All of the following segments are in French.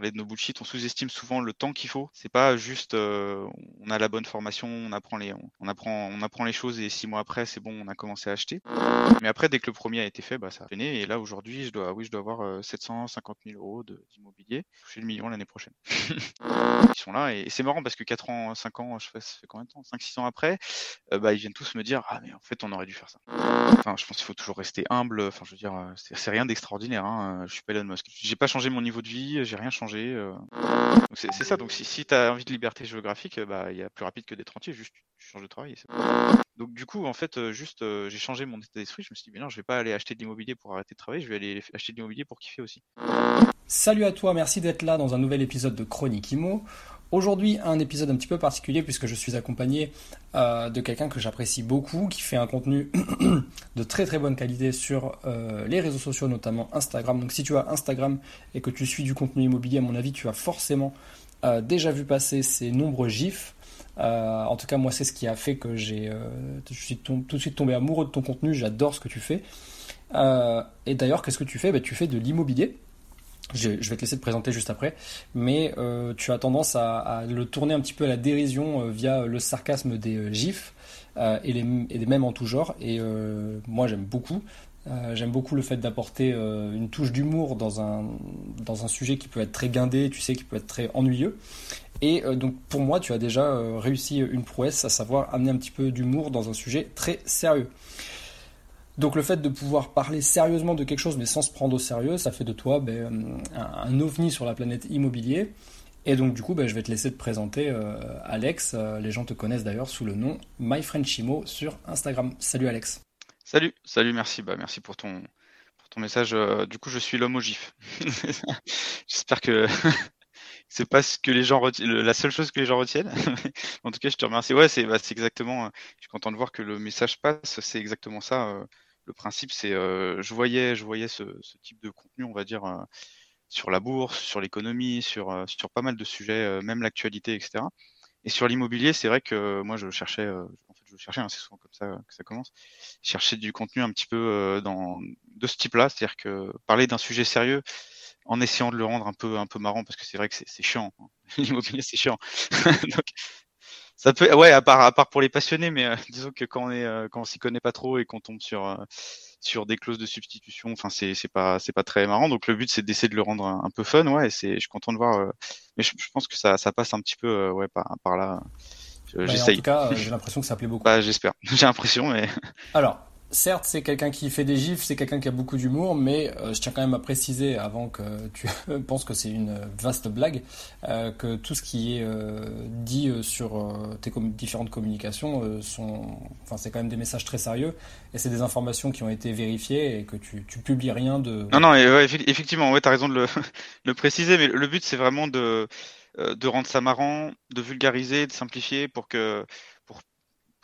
De nos bullshit, on sous-estime souvent le temps qu'il faut. C'est pas juste euh, on a la bonne formation, on apprend les on apprend on apprend les choses et six mois après c'est bon, on a commencé à acheter. Mais après dès que le premier a été fait, bah ça a fini et là aujourd'hui je dois oui je dois avoir 750 euh, 000 euros d'immobilier, toucher le million l'année prochaine. ils sont là et, c'est marrant parce que 4 ans, 5 ans, je fais, ça fait combien de temps? 5 6 ans après, euh, bah ils viennent tous me dire ah mais en fait on aurait dû faire ça. Enfin je pense qu'il faut toujours rester humble. Enfin je veux dire c'est rien d'extraordinaire. Hein. Je suis pas Elon Musk. J'ai pas changé mon niveau de vie, j'ai rien changé euh. C'est ça, donc si, si tu as envie de liberté géographique, bah, il y a plus rapide que d'être entier, juste tu changes de travail. Donc du coup, en fait, euh, juste euh, j'ai changé mon état d'esprit, je me suis dit, mais non, je vais pas aller acheter de l'immobilier pour arrêter de travailler, je vais aller acheter de l'immobilier pour kiffer aussi. Salut à toi, merci d'être là dans un nouvel épisode de Chronique Imo. Aujourd'hui, un épisode un petit peu particulier puisque je suis accompagné euh, de quelqu'un que j'apprécie beaucoup, qui fait un contenu de très très bonne qualité sur euh, les réseaux sociaux, notamment Instagram. Donc si tu as Instagram et que tu suis du contenu immobilier, à mon avis, tu as forcément euh, déjà vu passer ces nombreux gifs. en tout cas, moi, c'est ce qui a fait que j'ai, je suis tout de suite tombé amoureux de ton contenu. J'adore ce que tu fais. et d'ailleurs, qu'est-ce que tu fais? Ben, Tu fais de l'immobilier. Je, vais te laisser te présenter juste après, mais euh, tu as tendance à, le tourner un petit peu à la dérision euh, via le sarcasme des euh, gifs et, les, des mêmes en tout genre. Et moi, j'aime beaucoup. j'aime beaucoup le fait d'apporter une touche d'humour dans un, dans un sujet qui peut être très guindé, tu sais, qui peut être très ennuyeux. Et donc, pour moi, tu as déjà réussi une prouesse, à savoir amener un petit peu d'humour dans un sujet très sérieux. Donc le fait de pouvoir parler sérieusement de quelque chose mais sans se prendre au sérieux, ça fait de toi ben, un, ovni sur la planète immobilier. Et donc du coup, ben, je vais te laisser te présenter euh, Alex. Euh, les gens te connaissent d'ailleurs sous le nom MyFriendChimo sur Instagram. Salut Alex. Salut, salut, merci. Bah, merci pour ton, message. Euh, du coup, je suis l'homme au gif. J'espère que c'est pas ce que les gens retiennent, la seule chose que les gens retiennent. en tout cas, je te remercie. Ouais, c'est bah, exactement. Je suis content de voir que le message passe. C'est exactement ça le principe, c'est euh, je voyais, je voyais ce, type de contenu, on va dire, euh, sur la bourse, sur l'économie, sur, euh, pas mal de sujets, même l'actualité, etc. Et sur l'immobilier, c'est vrai que moi, je cherchais, en fait, je cherchais, hein, c'est souvent comme ça que ça commence, chercher du contenu un petit peu dans, de ce type-là, c'est-à-dire que parler d'un sujet sérieux en essayant de le rendre un peu, un peu marrant, parce que c'est vrai que c'est chiant. Hein. L'immobilier, c'est chiant. Donc, ça peut, ouais, à part, à part pour les passionnés, mais euh, disons que quand on est, euh, quand on s'y connaît pas trop et qu'on tombe sur, euh, sur des clauses de substitution, enfin, c'est, c'est pas, c'est pas très marrant. Donc le but, c'est d'essayer de le rendre un, peu fun, ouais. Et c'est, je suis content de voir, mais je, pense que ça, ça passe un petit peu, ouais, par, par là. Bah, en tout cas, j'ai l'impression que ça plaît beaucoup. Bah, j'espère. j'ai l'impression, mais. Alors, certes, c'est quelqu'un qui fait des gifs, c'est quelqu'un qui a beaucoup d'humour, mais euh, je tiens quand même à préciser, avant que tu penses que c'est une vaste blague, euh, que tout ce qui est euh, dit sur tes différentes communications sont, enfin, c'est quand même des messages très sérieux, et c'est des informations qui ont été vérifiées et que tu, tu publies rien de. Non, non, effectivement, ouais, t'as raison de le, le, préciser, mais le but c'est vraiment de de rendre ça marrant, de vulgariser, de simplifier pour que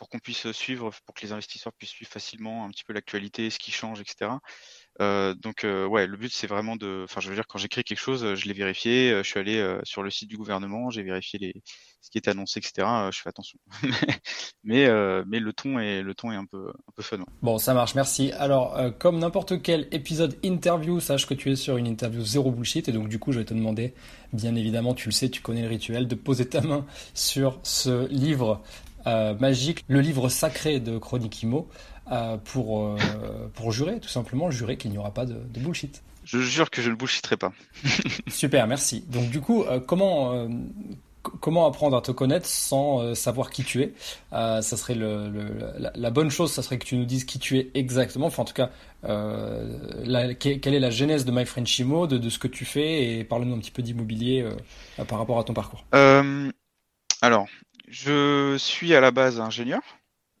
pour qu'on puisse suivre, pour que les investisseurs puissent suivre facilement un petit peu l'actualité, ce qui change, etc. Euh, donc euh, ouais, le but c'est vraiment de, enfin je veux dire quand j'écris quelque chose, je l'ai vérifié, euh, je suis allé euh, sur le site du gouvernement, j'ai vérifié ce qui était annoncé, etc. je fais attention, mais mais le ton est le ton est un peu un peu fun. Bon, ça marche, merci. Alors comme n'importe quel épisode interview, sache que tu es sur une interview zéro bullshit et donc du coup je vais te demander, bien évidemment, tu le sais, tu connais le rituel, de poser ta main sur ce livre euh, magique, le livre sacré de Chronique Imo, euh, pour, euh, pour jurer, tout simplement, jurer qu'il n'y aura pas de, bullshit. Je jure que je ne bullshitterai pas. Super, merci. Donc du coup, comment comment apprendre à te connaître sans savoir qui tu es? Ça serait le, la, bonne chose, ça serait que tu nous dises qui tu es exactement. Enfin, en tout cas, quelle est la genèse de My Friend Chimo, de, de ce que tu fais, et parle-nous un petit peu d'immobilier par rapport à ton parcours. alors, je suis à la base ingénieur.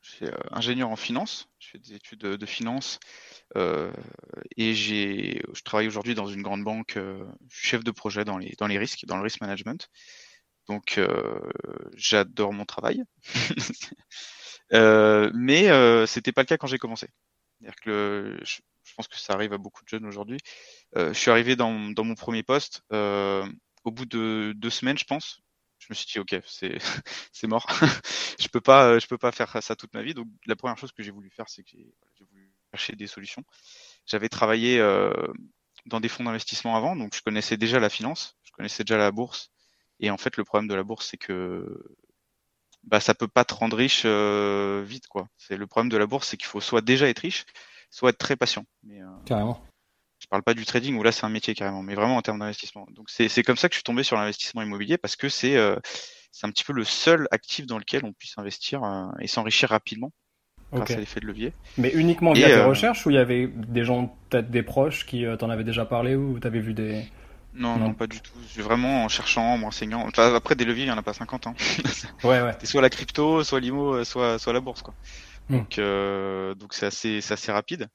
Je suis euh, ingénieur en finance. Je fais des études de, finance. Euh, et j'ai, je travaille aujourd'hui dans une grande banque. Euh, chef de projet dans les, dans les risques, dans le risk management. Donc j'adore mon travail. mais c'était pas le cas quand j'ai commencé. C'est-à-dire que je, pense que ça arrive à beaucoup de jeunes aujourd'hui. je suis arrivé dans, mon premier poste au bout de deux semaines, je pense. Je me suis dit ok, c'est c'est mort. je peux pas je peux pas faire ça toute ma vie. Donc la première chose que j'ai voulu faire, c'est que j'ai voulu chercher des solutions. J'avais travaillé dans des fonds d'investissement avant, donc je connaissais déjà la finance, je connaissais déjà la bourse. Et en fait, le problème de la bourse, c'est que bah, ça peut pas te rendre riche euh, vite, quoi. C'est le problème de la bourse, c'est qu'il faut soit déjà être riche, soit être très patient. Euh, carrément. Je parle pas du trading où là c'est un métier carrément, mais vraiment en termes d'investissement. Donc c'est comme ça que je suis tombé sur l'investissement immobilier parce que c'est euh, un petit peu le seul actif dans lequel on puisse investir et s'enrichir rapidement grâce à l'effet de levier. Mais uniquement via tes recherches ou il y avait des gens, peut-être des proches qui t'en avaient déjà parlé ou tu avais vu des non, non, pas du tout. Vraiment en cherchant, en m'enseignant. Enfin, après, des leviers, il n'y en a pas 50 ans. ouais, ouais. Soit la crypto, soit l'IMO, euh, soit, soit la bourse, quoi. Hmm. Donc, euh, donc c'est assez, c'est assez rapide.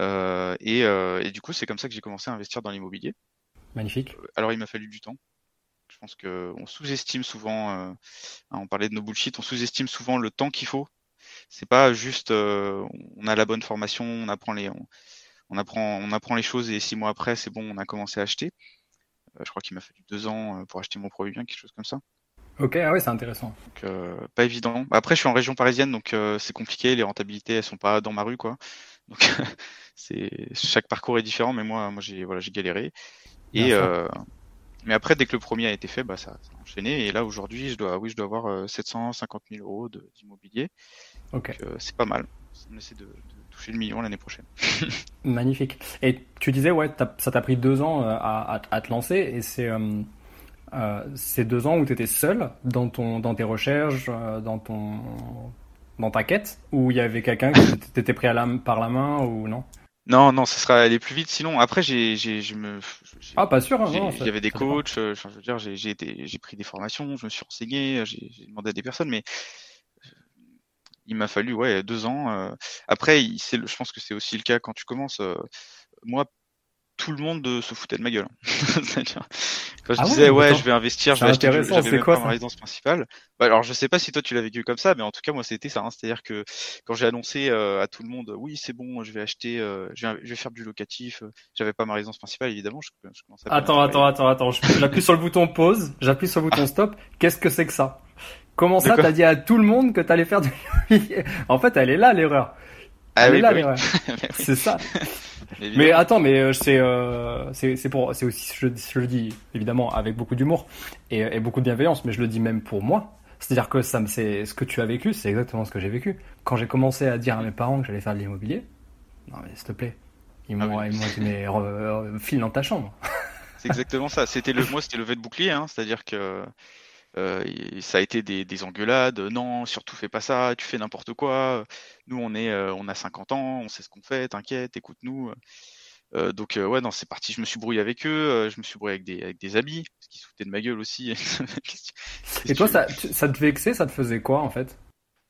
Euh, et, euh, et, du coup, c'est comme ça que j'ai commencé à investir dans l'immobilier. Magnifique. Euh, alors, il m'a fallu du temps. Je pense que on sous-estime souvent. Hein, on parlait de nos bullshit, on sous-estime souvent le temps qu'il faut. C'est pas juste, on a la bonne formation, on apprend les, on, on apprend, on apprend les choses et six mois après, c'est bon, on a commencé à acheter. Je crois qu'il m'a fallu deux ans pour acheter mon premier bien, quelque chose comme ça. Ok, ah ouais, c'est intéressant. Donc, euh, pas évident. Après, je suis en région parisienne, donc c'est compliqué. Les rentabilités, elles sont pas dans ma rue, quoi. Donc, c'est chaque parcours est différent, mais moi, moi, j'ai voilà, j'ai galéré. Et mais après, dès que le premier a été fait, bah, ça, a enchaîné. Et là, aujourd'hui, je dois, oui, je dois avoir 750 000 euros d'immobilier. Ok. c'est pas mal. On essaie de le million l'année prochaine. Magnifique. Et tu disais, ouais, ça t'a pris deux ans euh, à, te lancer, et c'est euh, euh, ces deux ans où tu étais seul dans, ton, dans tes recherches, dans, ton, dans ta quête, où il y avait quelqu'un qui t'était pris à la, par la main ou non? Non, non, ce sera aller plus vite. Sinon, après, j'ai, j'ai, je me, ah, pas sûr. Hein, il y avait des coachs. je veux dire, j'ai, j'ai pris des formations, je me suis renseigné, j'ai, demandé à des personnes, mais il m'a fallu ouais deux ans. Euh. Après, je pense que c'est aussi le cas quand tu commences. Euh, moi, tout le monde euh, se foutait de ma gueule. quand je ah disais ouais, je vais investir, je vais acheter, j'avais quoi, ma résidence principale. Bah, alors je sais pas si toi tu l'as vécu comme ça, mais en tout cas moi c'était ça. Hein. C'est-à-dire que quand j'ai annoncé à tout le monde, oui c'est bon, je vais acheter, je, vais, faire du locatif. j'avais pas ma résidence principale évidemment. Je, commençais à attends, attends, attends, attends, j'appuie sur le bouton pause, j'appuie sur le bouton stop. Qu'est-ce que c'est que ça? Comment ça, t'as dit à tout le monde que t'allais faire du En fait, elle est là l'erreur. Ah elle est là bah l'erreur. c'est ça. mais attends, mais euh, c'est euh, c'est pour c'est aussi je, je, le dis évidemment avec beaucoup d'humour et, et, beaucoup de bienveillance, mais je le dis même pour moi. C'est-à-dire que ça me c'est ce que tu as vécu, c'est exactement ce que j'ai vécu. Quand j'ai commencé à dire à mes parents que j'allais faire de l'immobilier, non mais s'il te plaît, ils m'ont ah ils m'ont dit mais file dans ta chambre. c'est exactement ça. C'était le moi c'était le levé de bouclier, hein. c'est-à-dire que euh, ça a été des, des, engueulades. Non, surtout fais pas ça, tu fais n'importe quoi. Nous, on est, euh, on a 50 ans, on sait ce qu'on fait. T'inquiète, écoute-nous. Euh, donc ouais, non, c'est parti. Je me suis brouillé avec eux. je me suis brouillé avec des, avec des amis, parce qu'ils foutaient de ma gueule aussi. Et toi, ça, ça te vexait Ça te faisait quoi en fait?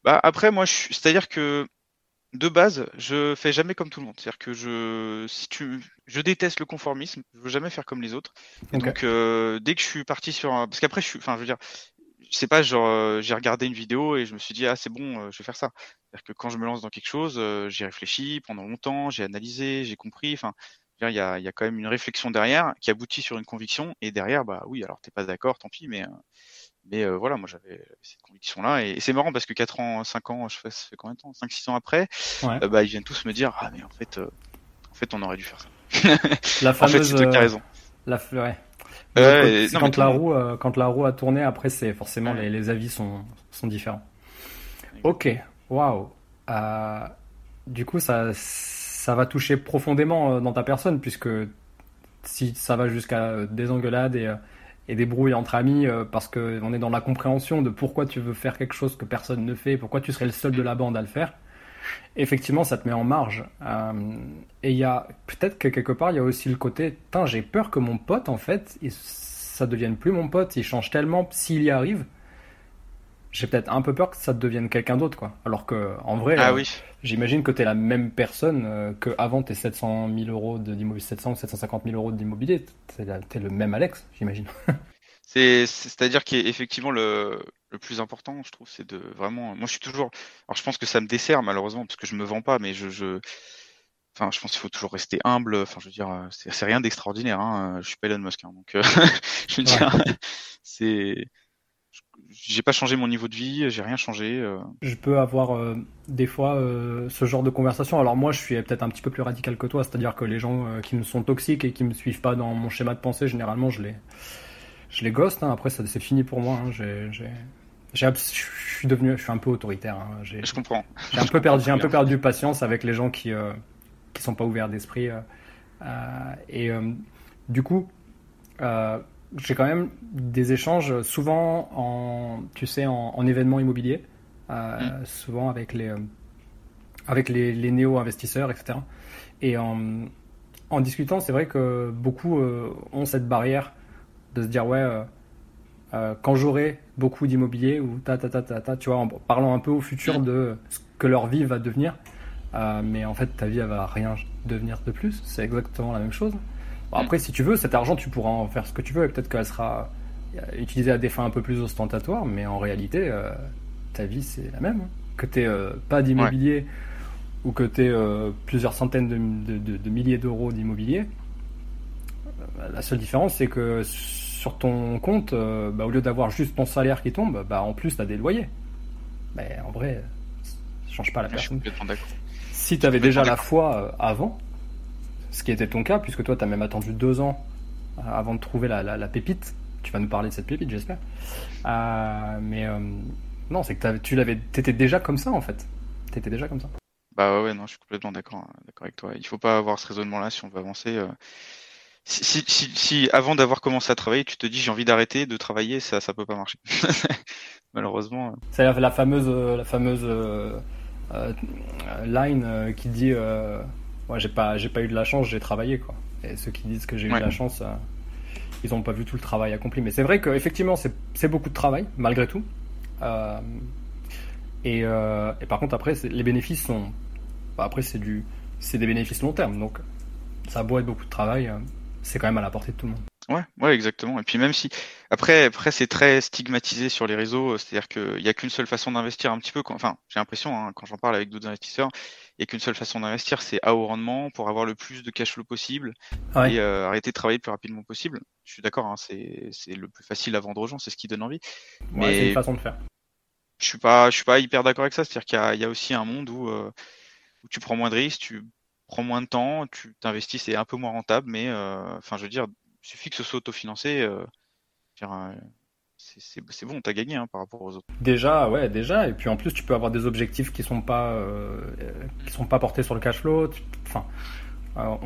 Bah après, moi, je c'est-à-dire que de base, je fais jamais comme tout le monde. C'est-à-dire que je, si tu, je déteste le conformisme. Je veux jamais faire comme les autres. donc, euh, dès que je suis parti sur un, parce qu'après, je suis, enfin, je veux dire, c'est pas genre, euh, j'ai regardé une vidéo et je me suis dit, ah, c'est bon, euh, je vais faire ça. C'est-à-dire que quand je me lance dans quelque chose, j'ai réfléchi pendant longtemps, j'ai analysé, j'ai compris. Enfin, il y a, il y a quand même une réflexion derrière qui aboutit sur une conviction. Et derrière, bah oui, alors t'es pas d'accord, tant pis, mais mais euh, voilà, moi j'avais cette conviction-là. Et, c'est marrant parce que 4 ans, 5 ans, je fais, ça fait combien de temps? 5-6 ans après, euh, bah, ils viennent tous me dire Ah, mais en fait, euh, en fait on aurait dû faire ça. la fameuse, en fait, c'est toi qui as raison. La, ouais. Euh, quand, la roue, quand la roue a tourné, après, c'est forcément les, les, avis sont, sont différents. Ok, waouh. du coup, ça, ça va toucher profondément dans ta personne, puisque si ça va jusqu'à des engueulades et et des brouilles entre amis euh, parce qu'on est dans la compréhension de pourquoi tu veux faire quelque chose que personne ne fait, pourquoi tu serais le seul de la bande à le faire. Effectivement, ça te met en marge. Euh, et il y a peut-être que quelque part, il y a aussi le côté, j'ai peur que mon pote, en fait, ça devienne plus mon pote, il change tellement s'il y arrive j'ai peut-être un peu peur que ça devienne quelqu'un d'autre, quoi. Alors que, en vrai, ah, oui. j'imagine que tu es la même personne euh, que avant tes 700 000 euros d'immobilier, 700 ou 750 000 euros d'immobilier. Tu es le même Alex, j'imagine. C'est-à-dire qu'effectivement, le, le plus important, je trouve, c'est de vraiment. Moi, je suis toujours. Alors, je pense que ça me dessert, malheureusement, parce que je me vends pas, mais je. je... Enfin, je pense qu'il faut toujours rester humble. Enfin, je veux dire, c'est rien d'extraordinaire. Hein. Je suis pas Elon Musk, hein, donc euh, je veux dire, c'est j'ai pas changé mon niveau de vie, j'ai rien changé. Euh. Je peux avoir euh, des fois euh, ce genre de conversation. Alors moi, je suis peut-être un petit peu plus radical que toi, c'est-à-dire que les gens qui me sont toxiques et qui me suivent pas dans mon schéma de pensée, généralement, je les, je les ghost. Hein. Après, ça c'est fini pour moi. Hein. J'ai, je suis devenu, je suis un peu autoritaire. Hein. Je comprends. J'ai un peu perdu, j'ai un peu perdu patience avec les gens qui qui sont pas ouverts d'esprit. et du coup j'ai quand même des échanges souvent en, tu sais, en, événements immobiliers, euh, mm. souvent avec les, euh, avec les, les néo-investisseurs, etc. Et en, en discutant, c'est vrai que beaucoup euh, ont cette barrière de se dire, ouais, quand j'aurai beaucoup d'immobilier, ou ta, ta, ta, ta, ta, tu vois, en parlant un peu au futur mm. de ce que leur vie va devenir. mais en fait, ta vie, elle va rien devenir de plus. C'est exactement la même chose après, si tu veux, cet argent, tu pourras en faire ce que tu veux et peut-être qu'elle sera utilisée à des fins un peu plus ostentatoires, mais en réalité, euh, ta vie, c'est la même. Hein. Que tu euh, pas d'immobilier ou que tu aies euh, plusieurs centaines de, milliers d'euros d'immobilier, la seule différence, c'est que sur ton compte, bah, au lieu d'avoir juste ton salaire qui tombe, bah, en plus, tu as des loyers. Mais en vrai, ça change pas la personne. Si tu avais déjà la foi avant, ce qui était ton cas, puisque toi, tu as même attendu deux ans euh, avant de trouver la, pépite. Tu vas nous parler de cette pépite, j'espère. Euh, mais euh, non, c'est que tu l'avais, étais déjà comme ça, en fait. Tu étais déjà comme ça. Bah ouais, non, je suis complètement d'accord, d'accord avec toi. Il faut pas avoir ce raisonnement-là si on veut avancer. Si, si, si, avant d'avoir commencé à travailler, tu te dis j'ai envie d'arrêter de travailler, ça, ça peut pas marcher. Malheureusement. C'est la, fameuse, la fameuse line qui dit moi, j'ai pas, j'ai pas eu de la chance, j'ai travaillé, quoi. Et ceux qui disent que j'ai eu de la chance, euh, ils n'ont pas vu tout le travail accompli. Mais c'est vrai qu'effectivement, c'est beaucoup de travail, malgré tout. Euh, et, euh, et, par contre, après, les bénéfices sont. Bah, après, c'est du, c'est des bénéfices long terme. Donc, ça a beau être beaucoup de travail, c'est quand même à la portée de tout le monde. Ouais, ouais, exactement. Et puis même si après, après c'est très stigmatisé sur les réseaux, c'est-à-dire qu'il n'y a qu'une seule façon d'investir un petit peu. Enfin, j'ai l'impression hein, quand j'en parle avec d'autres investisseurs, il n'y a qu'une seule façon d'investir, c'est à haut rendement pour avoir le plus de cash flow possible et euh, arrêter de travailler le plus rapidement possible. Je suis d'accord, hein, c'est le plus facile à vendre aux gens, c'est ce qui donne envie. Mais c'est une façon de faire. Je suis pas, je suis pas hyper d'accord avec ça. C'est-à-dire qu'il y, a aussi un monde où, euh, où tu prends moins de risques, tu prends moins de temps, tu t'investis, c'est un peu moins rentable, mais euh, enfin, je veux dire, suffit que ce soit autofinancé c'est bon, t'as gagné hein, par rapport aux autres. Déjà, ouais, déjà. Et puis en plus, tu peux avoir des objectifs qui sont pas, euh, qui sont pas portés sur le cash flow. Enfin, euh,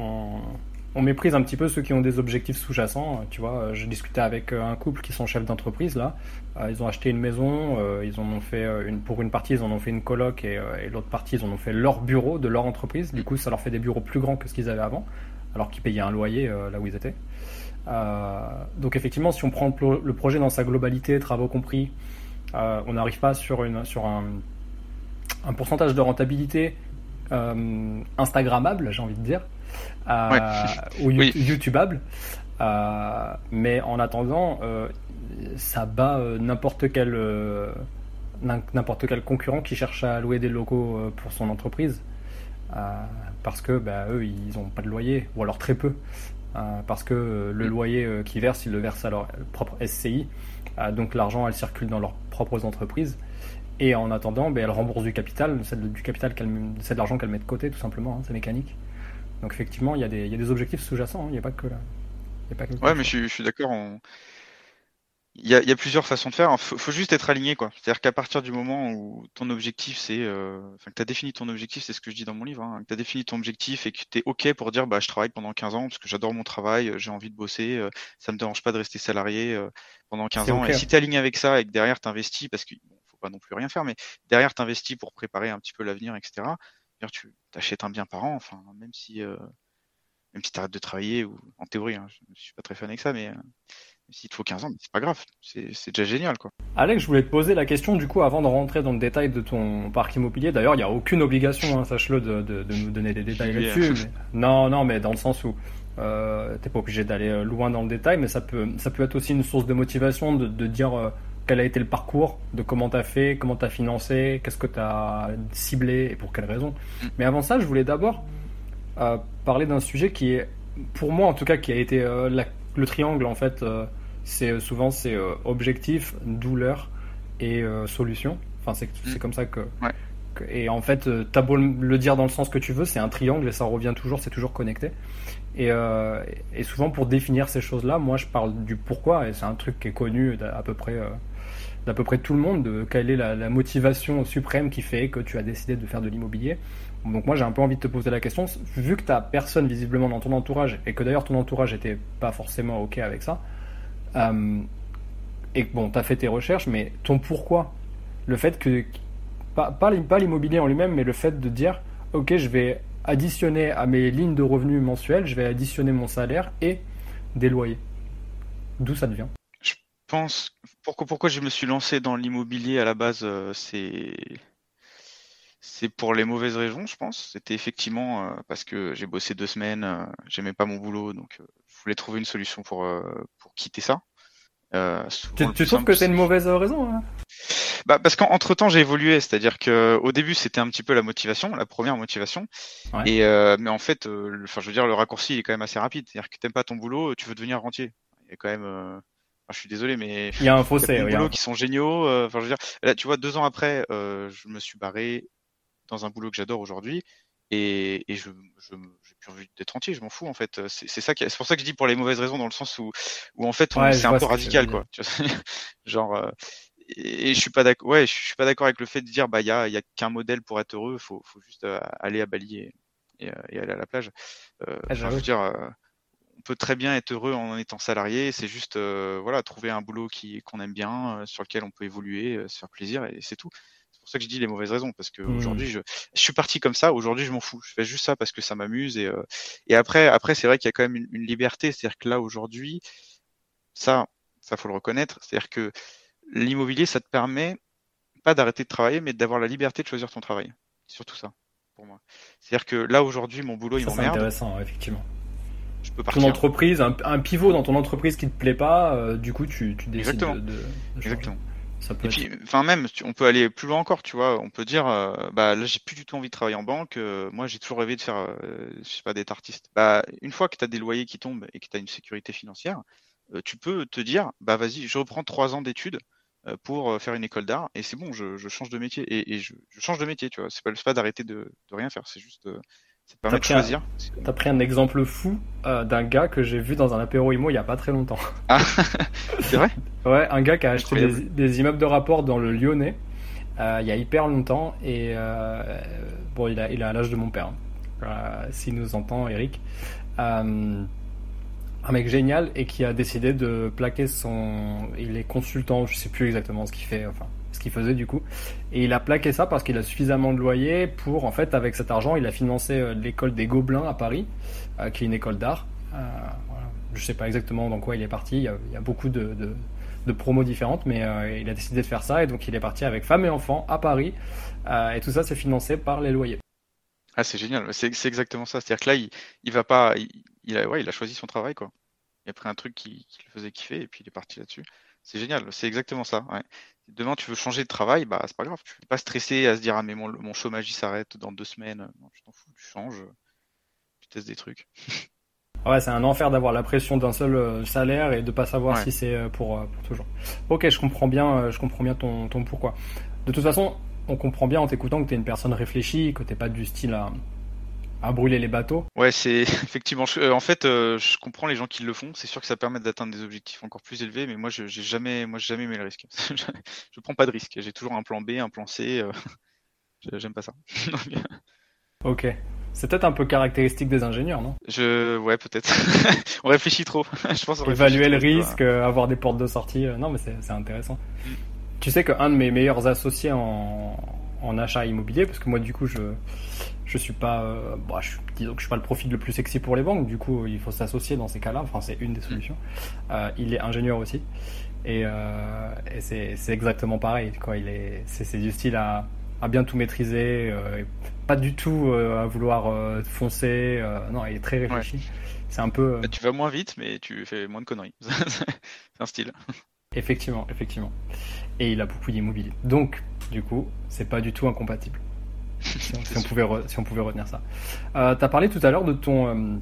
on, méprise un petit peu ceux qui ont des objectifs sous-jacents. Tu vois, j'ai discuté avec euh, un couple qui sont chefs d'entreprise là. ils ont acheté une maison. ils ont fait une pour une partie, ils en ont fait une coloc et, et l'autre partie, ils en ont fait leur bureau de leur entreprise. Du coup, ça leur fait des bureaux plus grands que ce qu'ils avaient avant, alors qu'ils payaient un loyer là où ils étaient. Euh, donc effectivement, si on prend le projet dans sa globalité, travaux compris, euh, on n'arrive pas sur, une, sur un, un pourcentage de rentabilité euh, Instagrammable, j'ai envie de dire, ou YouTubeable. mais en attendant, ça bat n'importe quel n'importe quel concurrent qui cherche à louer des locaux pour son entreprise. Parce que bah, eux, ils n'ont pas de loyer, ou alors très peu. Euh, parce que euh, le loyer euh, qu'ils versent, ils le versent à leur propre SCI. donc l'argent, elle circule dans leurs propres entreprises. Et en attendant, ben, elles remboursent du capital, c'est du capital c'est de l'argent qu'elles mettent de côté, tout simplement, hein, c'est mécanique. Donc effectivement, il y, a des, il y a des objectifs sous-jacents, hein, il n'y a pas que... Il y a pas que ouais, mais je, je suis d'accord, on il y a, y a, plusieurs façons de faire. Il faut, faut, juste être aligné, quoi. C'est-à-dire qu'à partir du moment où ton objectif, c'est, euh, enfin, que tu as défini ton objectif, c'est ce que je dis dans mon livre, hein, que tu as défini ton objectif et que tu es OK pour dire, bah, je travaille pendant 15 ans parce que j'adore mon travail, j'ai envie de bosser, euh, ça me dérange pas de rester salarié euh, pendant 15 ans. Et si tu es aligné avec ça et que derrière tu investis, parce qu'il bon, faut pas non plus rien faire, mais derrière tu investis pour préparer un petit peu l'avenir, etc., tu achètes un bien par an, enfin, même si, euh, même si tu arrêtes de travailler, ou en théorie, hein, je, je suis pas très fan avec ça, mais s'il te faut 15 ans, c'est pas grave, c'est déjà génial quoi. Alex, je voulais te poser la question du coup avant de rentrer dans le détail de ton parc immobilier. D'ailleurs, il n'y a aucune obligation, hein, sache-le, de, nous donner des détails là-dessus. Non, non, mais dans le sens où Euh, T'es pas obligé d'aller loin dans le détail, mais ça peut, ça peut être aussi une source de motivation de, de dire euh, quel a été le parcours, de comment tu as fait, comment tu as financé, qu'est-ce que tu as ciblé et pour quelles raisons. Mm. Mais avant ça, je voulais d'abord euh, parler d'un sujet qui est, pour moi en tout cas, qui a été euh, la, le triangle en fait. Euh, c'est souvent c'est objectif, douleur et solution. Enfin, c'est mm. comme ça que. Ouais. et en fait, t'as beau le dire dans le sens que tu veux, c'est un triangle et ça revient toujours, c'est toujours connecté. Et, et, souvent, pour définir ces choses-là, moi, je parle du pourquoi, et c'est un truc qui est connu à peu près d'à peu près tout le monde, de quelle est la, motivation suprême qui fait que tu as décidé de faire de l'immobilier. Donc moi j'ai un peu envie de te poser la question, vu que tu personne visiblement dans ton entourage, et que d'ailleurs ton entourage n'était pas forcément OK avec ça, euh, et bon, tu as fait tes recherches, mais ton pourquoi? Le fait que, pas, pas l'immobilier en lui-même, mais le fait de dire, OK, je vais additionner à mes lignes de revenus mensuels, je vais additionner mon salaire et des loyers. D'où ça devient? Pense pourquoi pourquoi je me suis lancé dans l'immobilier à la base, euh, c'est c'est pour les mauvaises raisons, je pense. C'était effectivement euh, parce que j'ai bossé deux semaines, euh, j'aimais pas mon boulot, donc je voulais trouver une solution pour pour quitter ça. tu, trouves que c'est une mauvaise raison hein? Bah, parce qu'entre temps j'ai évolué, c'est-à-dire que au début c'était un petit peu la motivation, la première motivation, et mais en fait, enfin je veux dire le raccourci il est quand même assez rapide, c'est-à-dire que t'aimes pas ton boulot, tu veux devenir rentier. Il y a quand même je suis désolé, mais il y a un fossé. Il y a des boulots qui sont géniaux. Euh, enfin, je veux dire, là, tu vois, deux ans après, euh, je me suis barré dans un boulot que j'adore aujourd'hui, et, et je, je, j'ai plus envie d'être entier. Je m'en fous en fait. C'est, c'est ça qui, c'est pour ça que je dis pour les mauvaises raisons, dans le sens où, où en fait, c'est un peu radical, quoi. Genre. Euh, et je suis pas d'accord. Ouais, je suis pas d'accord avec le fait de dire bah il y a, y a qu'un modèle pour être heureux. Faut, faut juste euh, aller à Bali et, et, et, aller à la plage. Euh, ah, je veux dire, peut très bien être heureux en étant salarié. C'est juste euh, voilà trouver un boulot qui qu'on aime bien, euh, sur lequel on peut évoluer, euh, se faire plaisir et c'est tout. C'est pour ça que je dis les mauvaises raisons parce que mmh. aujourd'hui je, je suis parti comme ça. Aujourd'hui je m'en fous. Je fais juste ça parce que ça m'amuse et et après après c'est vrai qu'il y a quand même une, une liberté. C'est-à-dire que là aujourd'hui ça ça faut le reconnaître. C'est-à-dire que l'immobilier ça te permet pas d'arrêter de travailler mais d'avoir la liberté de choisir ton travail. C'est surtout ça pour moi. C'est-à-dire que là aujourd'hui mon boulot il m'emmerde. C'est intéressant effectivement ton entreprise, un, pivot dans ton entreprise qui te plaît pas, euh, du coup tu, tu décides Exactement. de, de, Exactement. Ça peut et puis, enfin même, on peut aller plus loin encore, tu vois. On peut dire, euh, bah là j'ai plus du tout envie de travailler en banque. Euh, moi j'ai toujours rêvé de faire, je sais pas, d'être artiste. Bah une fois que tu as des loyers qui tombent et que tu as une sécurité financière, tu peux te dire, bah vas-y, je reprends trois ans d'études pour faire une école d'art et c'est bon, je, je, change de métier et, et je, je, change de métier, tu vois. C'est pas, pas d'arrêter de, de, rien faire, c'est juste ça permet de choisir. T'as pris un exemple fou euh, d'un gars que j'ai vu dans un apéro IMO il y a pas très longtemps. Ah, c'est vrai? Ouais, un gars qui a acheté des, des, immeubles de rapport dans le Lyonnais euh, il y a hyper longtemps et euh, bon, il a, il a l'âge de mon père. Hein. S'il nous entend, Eric. Un mec génial et qui a décidé de plaquer son. Il est consultant, je sais plus exactement ce qu'il fait, enfin qu'il faisait du coup. Et il a plaqué ça parce qu'il a suffisamment de loyer pour, en fait, avec cet argent, il a financé euh, l'école des Gobelins à Paris, euh, qui est une école d'art. Euh. Je sais pas exactement dans quoi il est parti. Il y a, beaucoup de, de, promos différentes, mais il a décidé de faire ça et donc il est parti avec femme et enfant à Paris. Et tout ça, c'est financé par les loyers. Ah, c'est génial. C'est exactement ça. C'est-à-dire que là, il, il va pas, il, a, ouais, il a choisi son travail, quoi. Il a pris un truc qui, qui le faisait kiffer et puis il est parti là-dessus. C'est génial, c'est exactement ça. Demain, tu veux changer de travail, bah c'est pas grave. Tu n'es pas stressé à se dire ah mais mon, mon chômage il s'arrête dans deux semaines. Non, tu t'en fous, tu changes, tu testes des trucs. Ouais, c'est un enfer d'avoir la pression d'un seul euh, salaire et de pas savoir ouais. si c'est euh, pour, euh, pour, toujours. Ok, je comprends bien, je comprends bien ton, ton pourquoi. De toute façon, on comprend bien en t'écoutant que tu es une personne réfléchie, que t'es pas du style à, à brûler les bateaux. Ouais, c'est effectivement. Euh, en fait, euh, je comprends les gens qui le font. C'est sûr que ça permet d'atteindre des objectifs encore plus élevés, mais moi, j'ai jamais, moi, j'ai jamais aimé le risque. je prends pas de risque. J'ai toujours un plan B, un plan C. Euh... J'aime pas ça. ok. C'est peut-être un peu caractéristique des ingénieurs, non? Je, ouais, peut-être. on réfléchit trop. je pense. Évaluer le risque, avoir des portes de sortie. Non, mais c'est intéressant. Mm. Tu sais qu'un de mes meilleurs associés en, en achat immobilier, parce que moi, du coup, je je suis pas, euh, bah, je, disons que je suis pas le profil le plus sexy pour les banques. Du coup, il faut s'associer dans ces cas-là. Enfin, c'est une des solutions. Euh, il est ingénieur aussi, et, euh, et c'est exactement pareil. Quoi, il est, c'est du style à à bien tout maîtriser, pas du tout à vouloir foncer. non, il est très réfléchi. C'est un peu. Bah, tu vas moins vite, mais tu fais moins de conneries. c'est un style. Effectivement, effectivement. Et il a beaucoup d'immobilier. Donc, du coup, c'est pas du tout incompatible. si, on, pouvait si on pouvait retenir ça. Euh, tu as parlé tout à l'heure de ton. Euh,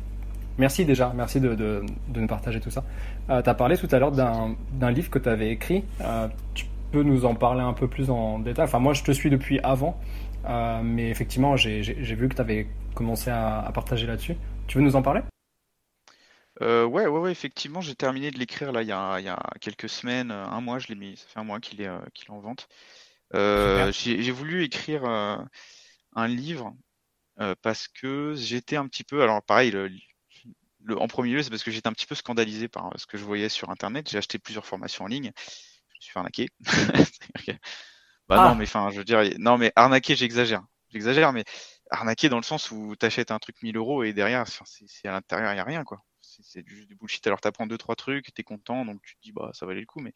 merci déjà, merci de, de, de, nous partager tout ça. Euh, tu as parlé tout à l'heure d'un livre que tu avais écrit. Euh, tu peux nous en parler un peu plus en détail Enfin, moi, je te suis depuis avant, euh, mais effectivement, j'ai vu que tu avais commencé à, à partager là-dessus. Tu veux nous en parler? Euh, ouais, ouais, ouais, effectivement, j'ai terminé de l'écrire là il y a, il y a quelques semaines, un mois, je l'ai mis, ça fait un mois qu'il est, qu'il est en vente. Euh, j'ai voulu écrire euh, un livre euh, parce que j'étais un petit peu, alors pareil, le, en premier lieu, c'est parce que j'étais un petit peu scandalisé par ce que je voyais sur Internet. J'ai acheté plusieurs formations en ligne, je me suis fait arnaquer. bah non, ah. mais enfin, je veux dire, non, mais arnaquer, j'exagère, j'exagère, mais arnaquer dans le sens où tu achètes un truc 1000 euros et derrière, c'est à l'intérieur, il n'y a rien, quoi. C'est juste du bullshit. Alors, tu apprends deux, trois trucs, tu es content, donc tu te dis, bah, ça valait le coup, mais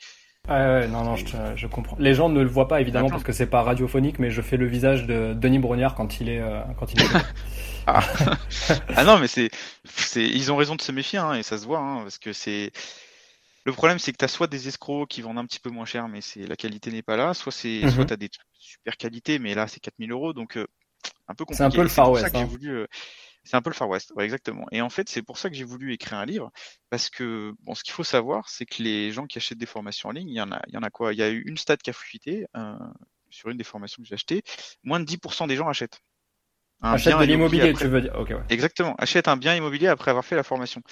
Ouais, non, non, je, je, comprends. Les gens ne le voient pas évidemment parce que c'est pas radiophonique, mais je fais le visage de Denis Brognard quand il est euh, quand il est. ah. ah. non, mais c'est, c'est, ils ont raison de se méfier hein, et ça se voit hein, parce que c'est. Le problème, c'est que tu as soit des escrocs qui vendent un petit peu moins cher, mais c'est la qualité n'est pas là, soit c'est, mm soit t'as des super qualité, mais là c'est 4000 euros, donc euh, un peu compliqué. C'est un peu le Far West. Hein. Voulu, euh, c'est un peu le Far West, ouais, exactement. Et en fait, c'est pour ça que j'ai voulu écrire un livre, parce que bon, ce qu'il faut savoir, c'est que les gens qui achètent des formations en ligne, il y en a, il y en a quoi? Il y a eu une stat qui a fuité euh, sur une des formations que j'ai achetées. Moins de 10% des gens achètent. Un achètent de l'immobilier, tu veux dire ouais. Exactement. Achètent un bien immobilier après avoir fait la formation.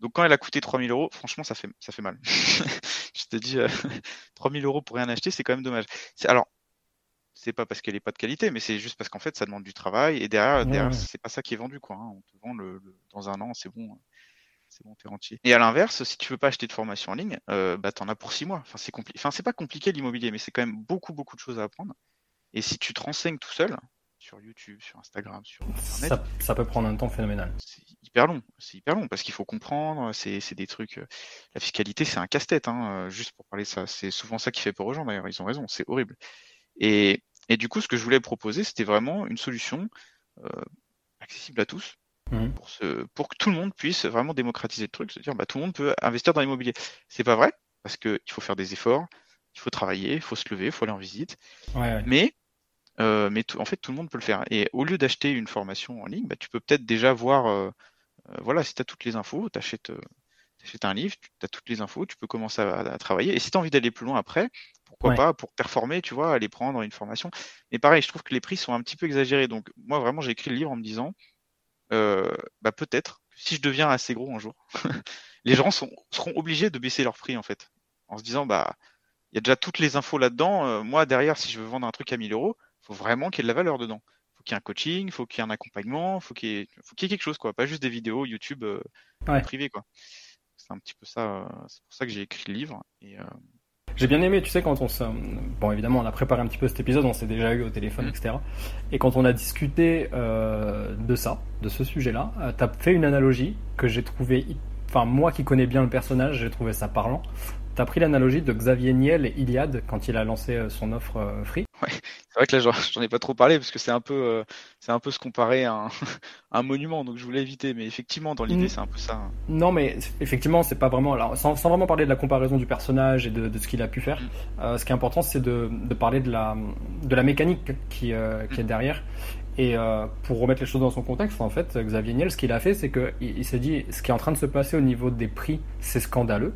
Donc quand elle a coûté 3000 euros, franchement, ça fait, ça fait mal. je te dis, euh, 3000 euros pour rien acheter, c'est quand même dommage. Alors, c'est pas parce qu'elle est pas de qualité, mais c'est juste parce qu'en fait, ça demande du travail. Et derrière, derrière c'est pas ça qui est vendu, quoi. Hein. On te vend le, dans un an, c'est bon, c'est bon, t'es entier. Et à l'inverse, si tu veux pas acheter de formation en ligne, euh, bah t'en as pour six mois. Enfin, c'est compliqué. Enfin, c'est pas compliqué l'immobilier, mais c'est quand même beaucoup, beaucoup de choses à apprendre. Et si tu te renseignes tout seul, sur YouTube, sur Instagram, sur Internet, ça, peut prendre un temps phénoménal. C'est hyper long, c'est hyper long parce qu'il faut comprendre. C'est, des trucs. Euh, la fiscalité, c'est un casse-tête. Hein, euh, juste pour parler de ça, c'est souvent ça qui fait peur aux gens. D'ailleurs, ils ont raison. C'est horrible. Et, et du coup, ce que je voulais proposer, c'était vraiment une solution euh, accessible à tous, mmh. pour, ce, pour que tout le monde puisse vraiment démocratiser le truc, se dire bah, tout le monde peut investir dans l'immobilier. C'est pas vrai, parce qu'il faut faire des efforts, il faut travailler, il faut se lever, il faut aller en visite. Mais, euh, mais en fait, tout le monde peut le faire. Et au lieu d'acheter une formation en ligne, bah, tu peux peut-être déjà voir, euh, euh voilà, si tu as toutes les infos, tu achètes, un livre, tu as toutes les infos, tu peux commencer à, à travailler. Et si tu as envie d'aller plus loin après, pourquoi pas pour performer, tu vois, aller prendre une formation. Mais pareil, je trouve que les prix sont un petit peu exagérés. Donc moi vraiment, j'ai écrit le livre en me disant, euh, bah peut-être si je deviens assez gros un jour, les gens sont, seront obligés de baisser leur prix en fait, en se disant bah il y a déjà toutes les infos là-dedans. Euh, moi derrière, si je veux vendre un truc à 1000 euros, faut vraiment qu'il y ait de la valeur dedans. Faut qu'il y ait un coaching, faut qu'il y ait un accompagnement, faut qu'il y ait, faut qu'il y ait quelque chose quoi, pas juste des vidéos YouTube euh, privées quoi. C'est un petit peu ça. Euh, c'est pour ça que j'ai écrit le livre et j'ai bien aimé, tu sais, quand on se. Bon, évidemment, on a préparé un petit peu cet épisode, on s'est déjà eu au téléphone, mm. etc. Et quand on a discuté euh, de ça, de ce sujet-là, euh, tu as fait une analogie que j'ai trouvé. Enfin, moi qui connais bien le personnage, j'ai trouvé ça parlant. Tu as pris l'analogie de Xavier Niel et Iliad quand il a lancé euh, son offre euh, free? Ouais, c'est vrai que là j'en ai pas trop parlé parce que c'est un peu euh, c'est un peu se comparer à un, un, monument donc je voulais éviter mais effectivement dans l'idée c'est un peu ça. Hein. Non mais effectivement c'est pas vraiment alors sans, sans, vraiment parler de la comparaison du personnage et de, de ce qu'il a pu faire mm. ce qui est important c'est de, de, parler de la de la mécanique qui, euh, qui est mm. derrière et euh, pour remettre les choses dans son contexte, en fait, Xavier Niel, ce qu'il a fait, c'est qu'il il, s'est dit, ce qui est en train de se passer au niveau des prix, c'est scandaleux.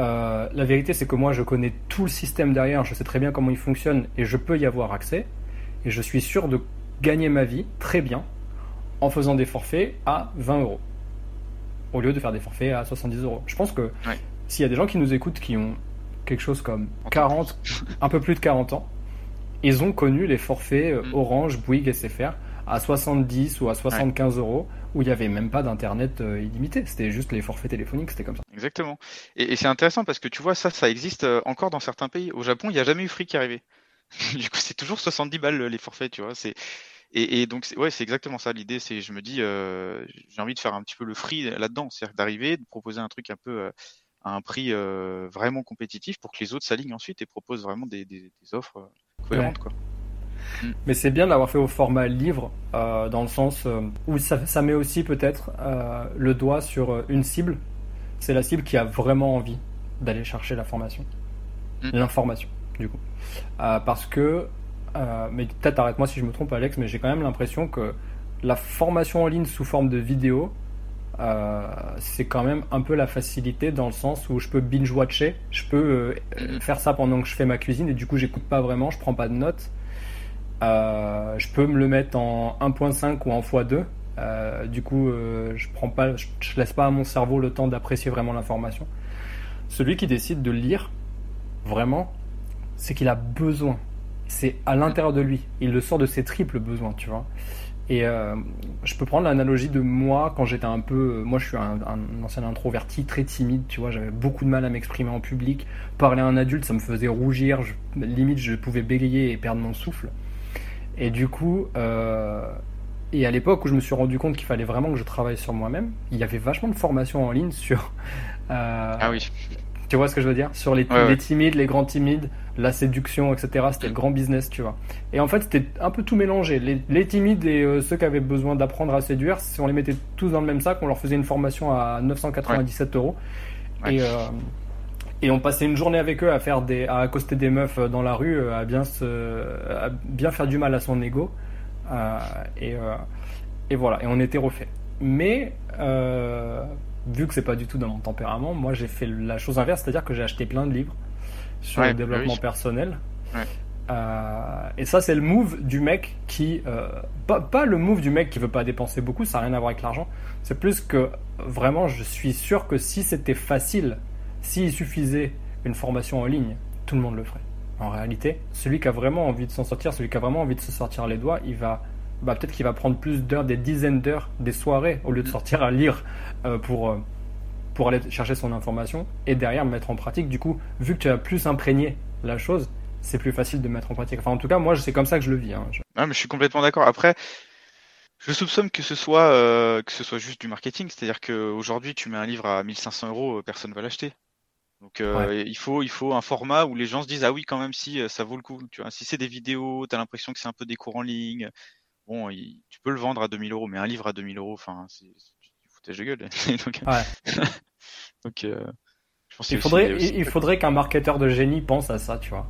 Euh, la vérité, c'est que moi, je connais tout le système derrière, je sais très bien comment il fonctionne et je peux y avoir accès. Et je suis sûr de gagner ma vie très bien en faisant des forfaits à 20 euros au lieu de faire des forfaits à 70 euros. Je pense que s'il y a des gens qui nous écoutent qui ont quelque chose comme 40, un peu plus de 40 ans, ils ont connu les forfaits euh, mm. Orange, Bouygues, SFR à 70 ou à 75 euros où il n'y avait même pas d'internet euh, illimité. C'était juste les forfaits téléphoniques, c'était comme ça. Exactement. Et, c'est intéressant parce que tu vois, ça, ça existe euh, encore dans certains pays. Au Japon, il n'y a jamais eu Free qui arrivé. du coup, c'est toujours 70 balles les forfaits, tu vois. C'est et, et, donc, ouais, c'est exactement ça l'idée. C'est, je me dis, euh, j'ai envie de faire un petit peu le free là-dedans, c'est-à-dire d'arriver, de proposer un truc un peu à un prix vraiment compétitif pour que les autres s'alignent ensuite et proposent vraiment des, des, des offres cohérentes, quoi. Mm. Mais c'est bien d'avoir fait au format livre, euh, dans le sens euh, où ça, ça, met aussi peut-être euh, le doigt sur une cible. C'est la cible qui a vraiment envie d'aller chercher la formation, mm. l'information, du coup. parce que, mais peut-être arrête-moi si je me trompe, Alex, mais j'ai quand même l'impression que la formation en ligne sous forme de vidéo, euh, c'est quand même un peu la facilité dans le sens où je peux binge-watcher, je peux euh, mm-hmm. faire ça pendant que je fais ma cuisine et du coup j'écoute pas vraiment, je prends pas de notes. Euh, je peux me le mettre en 1.5 ou en x2. du coup, je prends laisse pas à mon cerveau le temps d'apprécier vraiment l'information. Celui qui décide de lire, vraiment, c'est qu'il a besoin. C'est à l'intérieur de lui. Il le sort de ses triples besoins, tu vois. Et euh, je peux prendre l'analogie de moi quand j'étais un peu. Moi, je suis un, ancien introverti, très timide, tu vois. J'avais beaucoup de mal à m'exprimer en public. Parler à un adulte, ça me faisait rougir. limite, je pouvais bégayer et perdre mon souffle. Et du coup, euh, et à l'époque où je me suis rendu compte qu'il fallait vraiment que je travaille sur moi-même, il y avait vachement de formations en ligne sur. Euh, ah oui. Tu vois ce que je veux dire? Sur les, timides, les grands timides, la séduction, etc. C'était le grand business, tu vois. Et en fait, c'était un peu tout mélangé. Les, timides et euh, ceux qui avaient besoin d'apprendre à séduire, si on les mettait tous dans le même sac, on leur faisait une formation à 997 euros. Et, euh, et on passait une journée avec eux à faire des, à accoster des meufs euh, dans la rue, à bien se, à bien faire du mal à son ego. et, et voilà. Et on était refait. Mais vu que c'est pas du tout dans mon tempérament, moi j'ai fait la chose inverse, c'est-à-dire que j'ai acheté plein de livres sur le bah développement personnel. Euh, et ça, c'est le move du mec qui. Euh, pas, le move du mec qui veut pas dépenser beaucoup, ça n'a rien à voir avec l'argent. C'est plus que vraiment, je suis sûr que si c'était facile, s'il suffisait une formation en ligne, tout le monde le ferait. En réalité, celui qui a vraiment envie de s'en sortir, celui qui a vraiment envie de se sortir les doigts, il va bah, peut-être qu'il va prendre plus d'heures, des dizaines d'heures, des soirées, au lieu de sortir à lire euh, pour, euh, pour aller chercher son information et derrière mettre en pratique. Du coup, vu que tu as plus imprégné la chose, c'est plus facile de mettre en pratique. Enfin, en tout cas, moi, c'est comme ça que je le vis. Hein. Je... mais je suis complètement d'accord. Après, je soupçonne que ce soit euh, que ce soit juste du marketing, c'est-à-dire qu'aujourd'hui, tu mets un livre à 1500 euros, personne va l'acheter. Donc il faut il faut un format où les gens se disent ah oui quand même si ça vaut le coup. Tu vois, si c'est des vidéos, tu as l'impression que c'est un peu des cours en ligne, bon, tu peux le vendre à 2000 euros, mais un livre à 2000 euros, enfin, c'est du foutage de gueule. donc, donc euh, je pense il faudrait, il, faudrait qu'un marketeur de génie pense à ça, tu vois.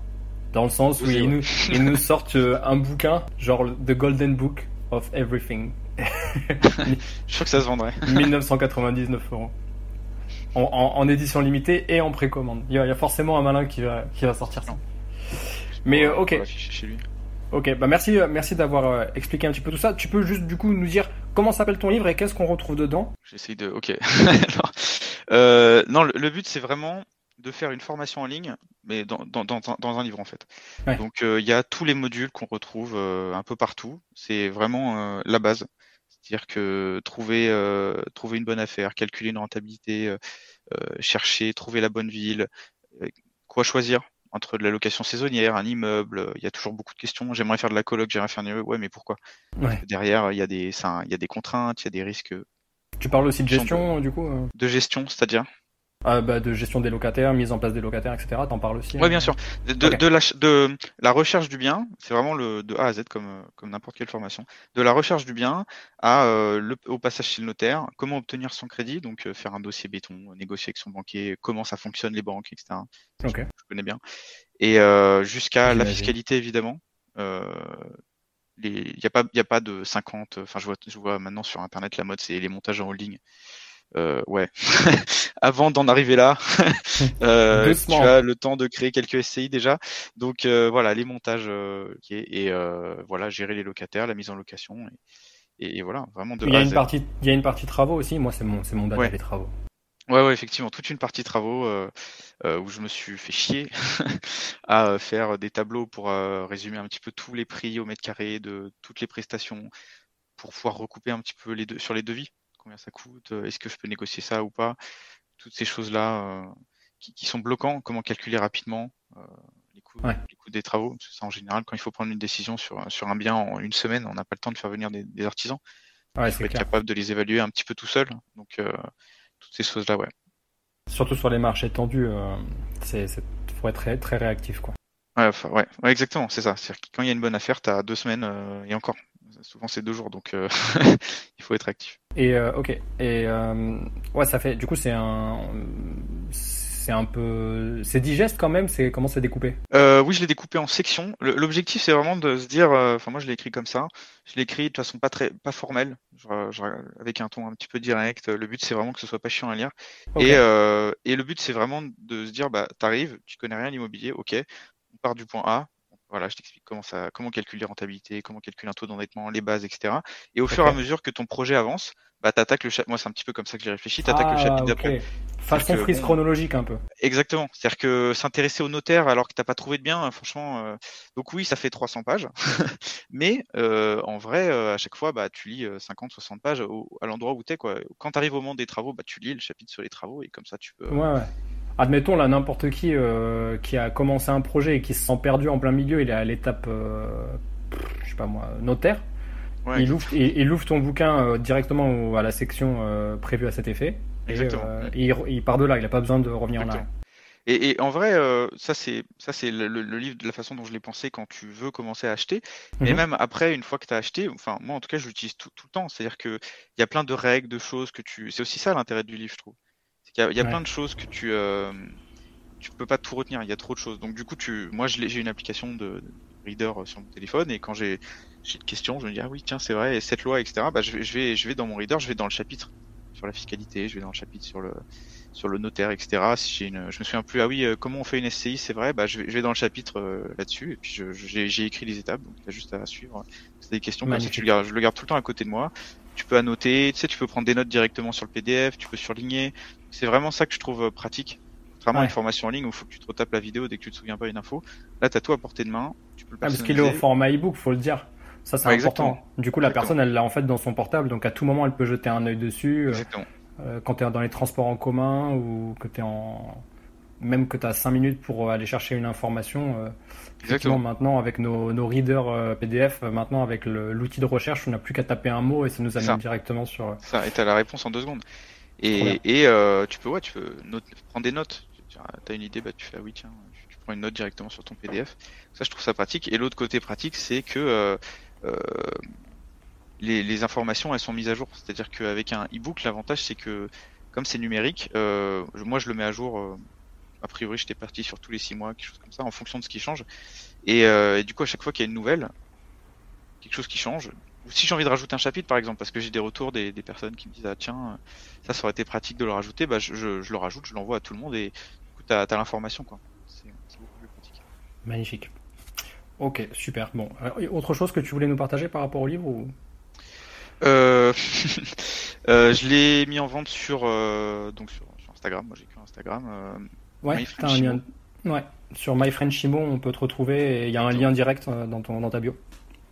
Dans le sens où il, nous, il nous sorte euh, un bouquin, genre The Golden Book of Everything. je sûr que ça se vendrait. 1999 euros. En, en, édition limitée et en précommande. Il y, a, forcément un malin qui va, qui va sortir ça. Mais euh, ok. Chez lui. Ok, bah merci, euh, merci d'avoir euh, expliqué un petit peu tout ça. Tu peux juste du coup nous dire comment s'appelle ton livre et qu'est-ce qu'on retrouve dedans? J'essaye de. Ok. euh, non, le, but c'est vraiment de faire une formation en ligne, mais dans, dans, dans, dans un livre en fait. Donc euh, il y a tous les modules qu'on retrouve un peu partout. C'est vraiment la base. C'est-à-dire que trouver, trouver une bonne affaire, calculer une rentabilité, chercher, trouver la bonne ville, quoi choisir entre de la location saisonnière, un immeuble, il y a toujours beaucoup de questions. J'aimerais faire de la coloc, j'aimerais faire une... Ouais, mais pourquoi? Derrière, il y, a des, il y a des contraintes, il y a des risques. Tu parles aussi de gestion, du coup euh? De gestion, c'est-à-dire? Ah, bah, de gestion des locataires, mise en place des locataires, etc. T'en parles aussi Oui, hein bien sûr. De, de, la, de la recherche du bien, c'est vraiment le de A à Z comme, comme n'importe quelle formation. De la recherche du bien à euh, le, au passage chez le notaire, comment obtenir son crédit, donc euh, faire un dossier béton, négocier avec son banquier, comment ça fonctionne les banques, etc. Okay. Je, connais bien. Et euh, jusqu'à la fiscalité évidemment. il n'y a pas il a pas de 50 enfin je vois je vois maintenant sur internet la mode c'est les montages en holding euh, ouais, avant d'en arriver là, euh, tu as le temps de créer quelques SCI déjà. Donc euh, voilà, les montages euh, et euh, voilà, gérer les locataires, la mise en location et, et, voilà, vraiment de. Il y a une partie, il y a une partie travaux aussi. Moi, c'est mon, c'est mon des travaux. Ouais, ouais, effectivement, toute une partie travaux où je me suis fait chier à faire des tableaux pour résumer un petit peu tous les prix au mètre carré de toutes les prestations pour pouvoir recouper un petit peu les deux sur les devis combien ça coûte, euh, est-ce que je peux négocier ça ou pas, toutes ces choses-là euh, qui, sont bloquants, comment calculer rapidement euh, les coûts, des travaux. ça, en général, quand il faut prendre une décision sur, sur un bien en une semaine, on n'a pas le temps de faire venir des, artisans. il faut être capable de les évaluer un petit peu tout seul. Donc, toutes ces choses-là, ouais. Surtout sur les marchés tendus, c'est faut être très, très réactif, quoi. Ouais, ouais, ouais, exactement, c'est ça. C'est-à-dire que quand il y a une bonne affaire, tu as deux semaines et encore. Souvent, c'est deux jours, donc il faut être actif. Et ok. Et ouais, ça fait. Du coup, c'est un c'est un peu, c'est digeste quand même. C'est comment c'est découpé? Euh, Oui, je l'ai découpé en sections. L'objectif, c'est vraiment de se dire, euh, enfin moi je l'ai écrit comme ça. Je l'ai écrit de façon pas très, pas formelle, avec un ton un petit peu direct. Le but, c'est vraiment que ce soit pas chiant à lire. Et, euh, et le but, c'est vraiment de se dire, bah t'arrives, tu connais rien à l'immobilier, ok. On part du point A, voilà, je t'explique comment ça, comment calculer rentabilité, comment calculer un taux d'endettement, les bases, etc. Et au fur et à mesure que ton projet avance, bah t'attaques le chapitre. Moi, c'est un petit peu comme ça que j'ai réfléchi. T'attaques le ah, chapitre d'après. Façon frise chronologique un peu. Exactement. C'est-à-dire que s'intéresser au notaire alors que t'as pas trouvé de bien, hein, franchement. Euh, donc oui, ça fait 300 pages, mais euh, en vrai, euh, à chaque fois, bah tu lis 50, 60 pages à l'endroit où t'es quoi. Quand t'arrives au moment des travaux, bah tu lis le chapitre sur les travaux et comme ça tu peux. Ouais ouais admettons là n'importe qui euh, qui a commencé un projet et qui se sent perdu en plein milieu, il est à l'étape, euh, je sais pas moi, notaire. Il, ouvre, il, ouvre ton bouquin euh, directement à la section prévue à cet effet. Et, il, part de là, il n'a pas besoin de revenir en arrière. Et, en vrai, ça c'est ça c'est le, livre de la façon dont je l'ai pensé quand tu veux commencer à acheter. Mais mhm. même après, une fois que tu as acheté, enfin moi en tout cas, je l'utilise tout, tout, le temps. C'est-à-dire que il y a plein de règles, de choses que tu. C'est aussi ça l'intérêt du livre, je trouve. Il y a, plein de choses que tu euh, tu peux pas tout retenir. Il y a trop de choses. Donc du coup, tu, moi, j'ai une application de, reader sur mon téléphone et quand j'ai une question, je me dis ah oui tiens c'est vrai et cette loi etc. Bah je vais je vais je vais dans mon reader, je vais dans le chapitre sur la fiscalité, je vais dans le chapitre sur le sur le notaire etc. Si j'ai une, je me souviens plus ah oui euh, comment on fait une SCI c'est vrai, bah je vais, je vais dans le chapitre euh, là-dessus et puis j'ai écrit les étapes donc as juste à suivre. C'est des questions que je le garde tout le temps à côté de moi. Tu peux annoter, tu sais tu peux prendre des notes directement sur le PDF, tu peux surligner. C'est vraiment ça que je trouve euh, pratique. Contrairement à une formation en ligne où il faut que tu te retapes la vidéo dès que tu te souviens pas une info. Là, tu as tout à portée de main. Tu peux le parce qu'il est au format e-book, faut le dire. Ça, c'est important. Du coup, la personne, elle l'a en fait dans son portable, donc à tout moment, elle peut jeter un œil dessus. Euh, exactement. Euh, quand tu es dans les transports en commun ou que tu es en. Même que tu as 5 minutes pour aller chercher une information. Euh, Exactement. Maintenant, avec nos, nos readers PDF, maintenant avec l'outil de recherche, on n'a plus qu'à taper un mot et ça nous amène directement sur. Ça, et tu as la réponse en deux secondes. Et, et euh, tu peux, ouais, tu peux prendre des notes. Tu as une idée, bah, tu fais, ah oui, tiens, tu, prends une note directement sur ton PDF. Ça, je trouve ça pratique. Et l'autre côté pratique, c'est que euh, euh, les, les, informations, elles sont mises à jour. C'est-à-dire qu'avec un e-book, l'avantage, c'est que comme c'est numérique, euh, moi, je le mets à jour. A priori, j'étais parti sur tous les six mois, quelque chose comme ça, en fonction de ce qui change. Et, et du coup, à chaque fois qu'il y a une nouvelle, quelque chose qui change, ou si j'ai envie de rajouter un chapitre par exemple, parce que j'ai des retours des, personnes qui me disent ah tiens ça ça aurait été pratique de le rajouter, bah je, je, le rajoute, je l'envoie à tout le monde et du coup t'as as, l'information quoi. C'est beaucoup plus pratique. Magnifique. Ok super. Bon, autre chose que tu voulais nous partager par rapport au livre ou? Euh, euh, je l'ai mis en vente sur euh, donc sur, Instagram. Moi j'ai écrit Instagram. Euh, ouais, un lien... ouais. Sur MyFriendShimo, on peut te retrouver et il y a un lien direct dans ton dans ta bio.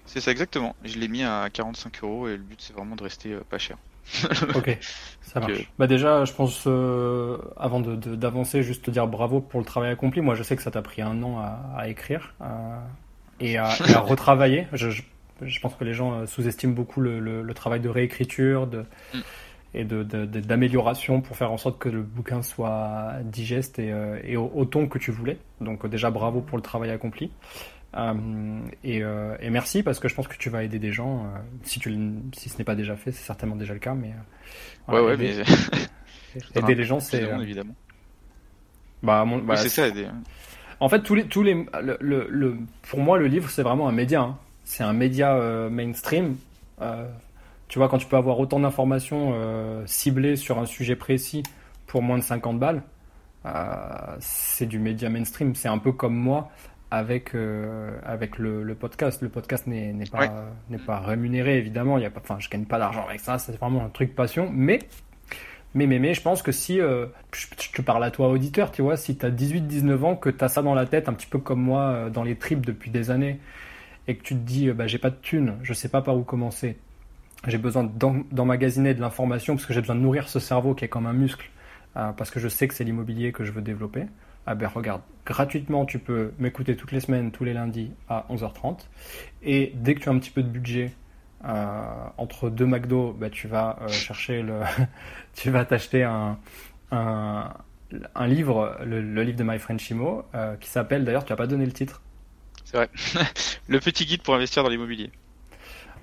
C'est ça exactement. Je l'ai mis à 45 euros et le but c'est vraiment de rester euh, pas cher. ok, ça marche. Bah déjà, je pense, euh, avant d'avancer, juste te dire bravo pour le travail accompli. Moi, je sais que ça t'a pris un an à, écrire euh, et, à, retravailler. Je, pense que les gens sous-estiment beaucoup le, travail de réécriture de, mm. et d'amélioration pour faire en sorte que le bouquin soit digeste et, et au, au, ton que tu voulais. Donc déjà, bravo pour le travail accompli. Euh, euh, et, merci parce que je pense que tu vas aider des gens. Euh, si, tu, si ce n'est pas déjà fait, c'est certainement déjà le cas. Mais, ouais, ouais, aider, aider les gens, c'est. évidemment. Bah, bah c'est ça, aider. En fait, tous les, tous les, le, pour moi, le livre, c'est vraiment un média. Hein. C'est un média mainstream. tu vois, quand tu peux avoir autant d'informations ciblées sur un sujet précis pour moins de 50 balles, c'est du média mainstream. C'est un peu comme moi avec euh, avec le, le, podcast. Le podcast n'est pas n'est pas rémunéré évidemment. Il y a pas, enfin, je gagne pas d'argent avec ça. C'est vraiment un truc passion. Mais mais mais mais je pense que si euh, je, te parle à toi auditeur, tu vois, si tu as 18-19 ans, que tu as ça dans la tête, un petit peu comme moi euh, dans les tripes depuis des années, et que tu te dis bah j'ai pas de thunes, je sais pas par où commencer. J'ai besoin d'emmagasiner de l'information parce que j'ai besoin de nourrir ce cerveau qui est comme un muscle, parce que je sais que c'est l'immobilier que je veux développer ah ben regarde, gratuitement tu peux m'écouter toutes les semaines, tous les lundis à 11h30. Et dès que tu as un petit peu de budget, euh, entre deux McDo, ben, tu vas euh, chercher le, tu vas t'acheter un, un, livre, le, livre de My Friend Shimo, euh, qui s'appelle, d'ailleurs tu n'as pas donné le titre, C'est vrai. le petit guide pour investir dans l'immobilier.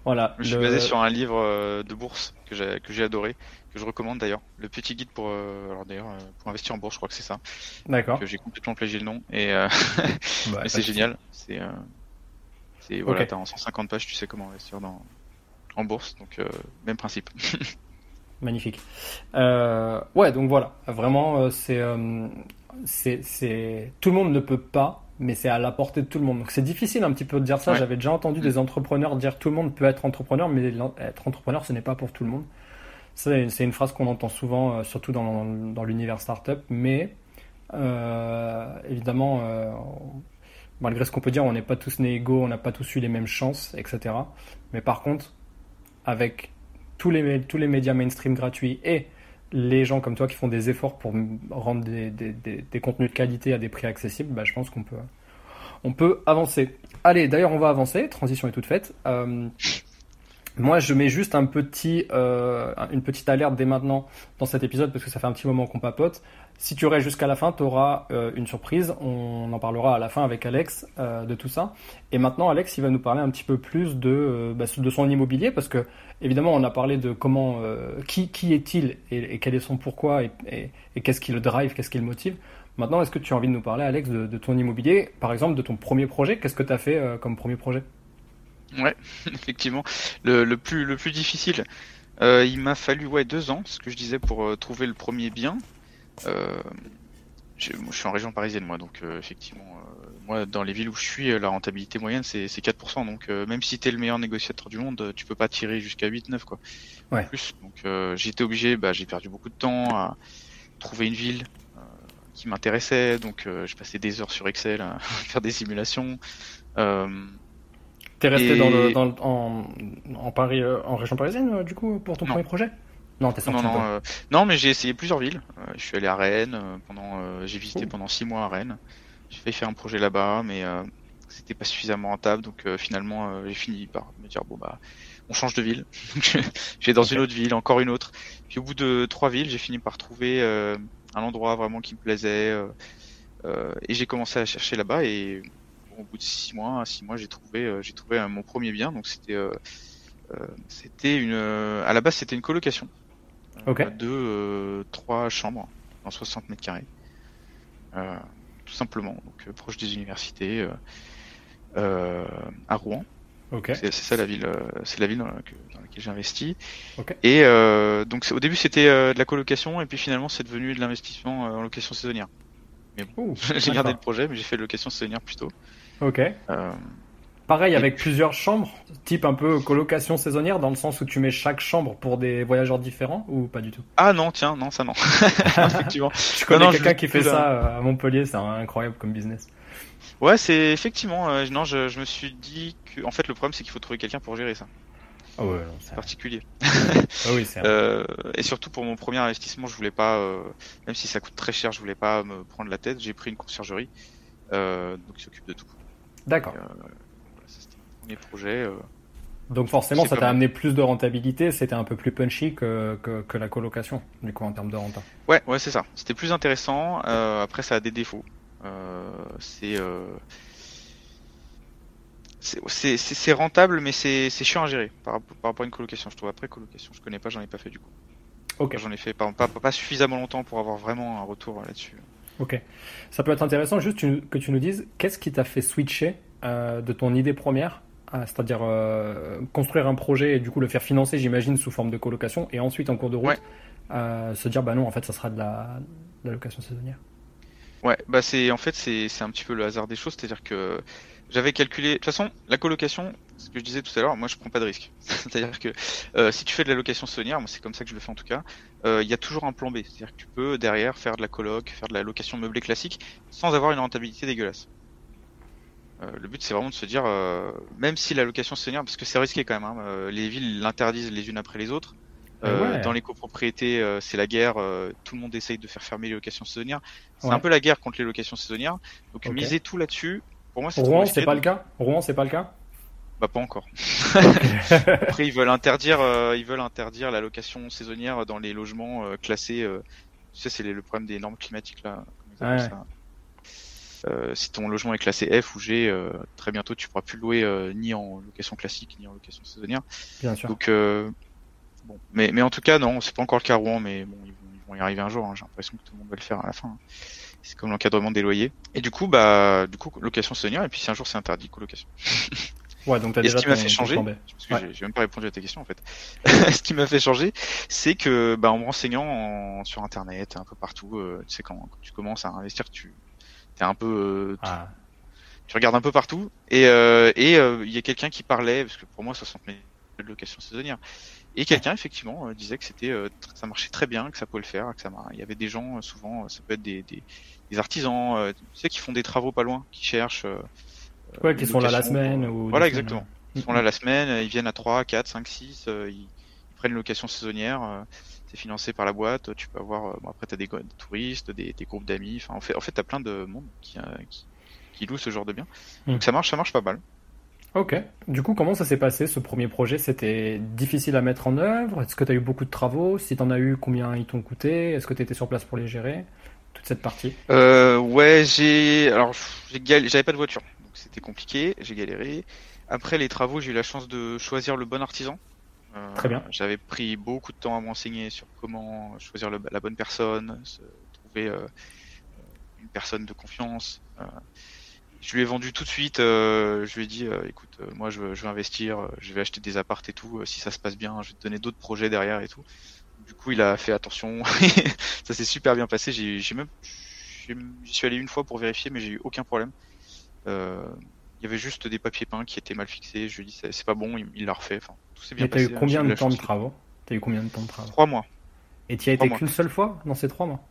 Voilà. Je suis basé sur un livre de bourse que j'ai que j'ai adoré, que je recommande d'ailleurs. Le petit guide pour alors d'ailleurs pour investir en bourse, je crois que c'est ça. D'accord. Que j'ai complètement plagié le nom et bah, c'est génial. C'est c'est voilà, t'as en 150 pages, tu sais comment investir dans en bourse, donc même principe. Magnifique. Euh, ouais, donc voilà, vraiment, euh, euh, c'est, c'est, tout le monde ne peut pas, mais c'est à la portée de tout le monde. Donc c'est difficile un petit peu de dire ça. J'avais déjà entendu des entrepreneurs dire tout le monde peut être entrepreneur, mais être entrepreneur, ce n'est pas pour tout le monde. C'est, une phrase qu'on entend souvent, surtout dans, l'univers startup, mais évidemment, malgré ce qu'on peut dire, on n'est pas tous nés égaux, on n'a pas tous eu les mêmes chances, etc. Mais par contre, avec tous les, médias mainstream gratuits et les gens comme toi qui font des efforts pour rendre des, contenus de qualité à des prix accessibles, bah, je pense qu'on peut, avancer. Allez, d'ailleurs, on va avancer. Transition est toute faite. Euh, moi, je mets juste euh, une petite alerte dès maintenant dans cet épisode parce que ça fait un petit moment qu'on papote. Si tu restes jusqu'à la fin, tu auras euh, une surprise. On en parlera à la fin avec Alex euh, de tout ça. Et maintenant, Alex, il va nous parler un petit peu plus de, bah, son immobilier parce que, évidemment, on a parlé de comment, qui, est-il et, quel est son pourquoi et, et, qu'est-ce qui le drive, qu'est-ce qui le motive. Maintenant, est-ce que tu as envie de nous parler, Alex, de, de ton immobilier, par exemple, de ton premier projet Qu'est-ce que tu as fait comme premier projet? Ouais, effectivement. Le, le, plus, le plus difficile, il m'a fallu ouais, deux ans, ce que je disais, pour trouver le premier bien. Euh, je, suis en région parisienne moi, donc euh, effectivement, euh, moi dans les villes où je suis, la rentabilité moyenne c'est 4%. Donc même si tu es le meilleur négociateur du monde, tu peux pas tirer jusqu'à 8-9 quoi. Ouais. Plus. Donc j'étais obligé, bah, j'ai perdu beaucoup de temps à trouver une ville qui m'intéressait. Donc je passais des heures sur Excel à faire des simulations. T'es resté dans le, dans en, en, Paris, en région parisienne, du coup, pour ton premier projet? Non, non, non, euh, non, mais j'ai essayé plusieurs villes. Euh, je suis allé à Rennes euh, j'ai visité pendant six mois à Rennes. J'ai fait faire un projet là-bas, mais c'était pas suffisamment rentable, donc finalement j'ai fini par me dire bon bah on change de ville. je vais dans une autre ville, encore une autre. Puis au bout de trois villes, j'ai fini par trouver un endroit vraiment qui me plaisait et j'ai commencé à chercher là-bas et au bout de six mois, six mois, j'ai trouvé j'ai trouvé mon premier bien. Donc c'était c'était une à la base c'était une colocation. Okay. de euh, trois chambres en 60 mètres carrés. Euh, tout simplement, donc euh, proche des universités, à Rouen. Okay. C'est ça la ville, c'est la ville dans, laquelle j'ai investi. Okay. Et euh, donc au début c'était de la colocation et puis finalement c'est devenu de l'investissement en location saisonnière. Mais bon, j'ai gardé le projet, mais j'ai fait de location saisonnière plutôt. Ok. Euh, Pareil avec plusieurs chambres, type un peu colocation saisonnière, dans le sens où tu mets chaque chambre pour des voyageurs différents ou pas du tout? Ah non, tiens, non, ça non. effectivement. Je connais quelqu'un qui fait ça euh, à Montpellier, c'est incroyable comme business. Ouais, c'est effectivement. Euh, non, je, je, me suis dit que, en fait, le problème c'est qu'il faut trouver quelqu'un pour gérer ça. Ah ouais, c'est particulier. ah oui, c'est. euh, et surtout pour mon premier investissement, je voulais pas, euh, même si ça coûte très cher, je voulais pas me prendre la tête. J'ai pris une conciergerie, euh, donc qui s'occupe de tout. D'accord mes projets. Euh, Donc forcément, ça t'a amené plus de rentabilité, c'était un peu plus punchy que, que, la colocation, du coup, en termes de renta. Ouais, ouais, c'est ça. C'était plus intéressant. Euh, après, ça a des défauts. Euh, c'est c'est rentable, mais c'est chiant à gérer par, par, rapport à une colocation. Je trouve après colocation, je connais pas, j'en ai pas fait du coup. Ok. J'en ai fait pas, pas, pas, suffisamment longtemps pour avoir vraiment un retour là-dessus. Ok. Ça peut être intéressant juste que tu nous dises qu'est-ce qui t'a fait switcher de ton idée première c'est-à-dire euh, construire un projet et du coup le faire financer, j'imagine, sous forme de colocation, et ensuite en cours de route, euh, se dire bah non, en fait, ça sera de la, location saisonnière. Ouais, bah c'est en fait c'est un petit peu le hasard des choses, c'est-à-dire que j'avais calculé. De toute façon, la colocation, ce que je disais tout à l'heure, moi je prends pas de risque. c'est-à-dire que euh, si tu fais de la location saisonnière, moi c'est comme ça que je le fais en tout cas, il y a toujours un plan B. C'est-à-dire que tu peux derrière faire de la coloc, faire de la location meublée classique, sans avoir une rentabilité dégueulasse. Euh, le but c'est vraiment de se dire, euh, même si la location saisonnière, parce que c'est risqué quand même, hein, euh, les villes l'interdisent les unes après les autres. Dans les copropriétés, c'est la guerre. tout le monde essaye de faire fermer les locations saisonnières. C'est un peu la guerre contre les locations saisonnières. Donc miser tout là-dessus, pour moi, c'est Rouen, c'est pas le cas? Rouen, c'est pas le cas? Bah pas encore. Après, ils veulent interdire, ils veulent interdire la location saisonnière dans les logements classés. tu sais, c'est le problème des normes climatiques là. si ton logement est classé F ou G, très bientôt tu pourras plus louer ni en location classique ni en location saisonnière. Bien sûr. Donc bon, mais mais en tout cas non, c'est pas encore le cas Rouen, mais bon ils vont, y arriver un jour. Hein. J'ai l'impression que tout le monde va le faire à la fin. Hein. C'est comme l'encadrement des loyers. Et du coup bah du coup location saisonnière et puis si un jour c'est interdit colocation. Ouais, donc as déjà ce qui m'a fait changer, parce que j'ai même pas répondu à ta question en fait. ce qui m'a fait changer, c'est que bah, en me renseignant sur internet, un peu partout, euh, tu sais quand, tu commences à investir, tu es un peu, euh, ah. tu, regardes un peu partout, et euh, et il y a quelqu'un qui parlait, parce que pour moi 60 000 de location saisonnière, et quelqu'un effectivement disait que c'était, ça marchait très bien, que ça pouvait le faire, que ça, il y avait des gens souvent, ça peut être des, des, des artisans, tu sais, qui font des travaux pas loin, qui cherchent Ouais, qui sont là la semaine. Ou voilà, exactement. Ils sont là la semaine, ils viennent à 3, 4, 5, 6, ils, prennent une location saisonnière, euh, c'est financé par la boîte, tu peux avoir, euh, bon, après t'as des, des touristes, des, des groupes d'amis, enfin en fait, en fait t'as plein de monde qui, euh, qui, qui loue ce genre de bien. Hmm. Donc ça marche, ça marche pas mal. Ok. Du coup, comment ça s'est passé ce premier projet? C'était difficile à mettre en œuvre? Est-ce que tu as eu beaucoup de travaux? Si tu en as eu, combien ils t'ont coûté? Est-ce que tu étais sur place pour les gérer? Toute cette partie euh, Ouais, j'ai. Alors, j'avais pas de voiture c'était compliqué, j'ai galéré. Après les travaux, j'ai eu la chance de choisir le bon artisan. Euh, Très bien. J'avais pris beaucoup de temps à m'enseigner sur comment choisir la bonne personne, trouver euh, une personne de confiance. Euh, je lui ai vendu tout de suite. je lui ai dit, écoute, moi je veux, investir, je vais acheter des appartes et tout. si ça se passe bien, je vais te donner d'autres projets derrière et tout. Du coup, il a fait attention. ça s'est super bien passé. J'ai même, j'y suis allé une fois pour vérifier, mais j'ai eu aucun problème. Euh, il y avait juste des papiers peints qui étaient mal fixés. Je lui dit c'est pas bon, il l'a refait. Enfin, tout s'est bien passé. T'as eu combien de temps de travaux? T'as eu combien de temps de travaux? Trois mois. Et tu y as été qu'une seule fois dans ces trois mois?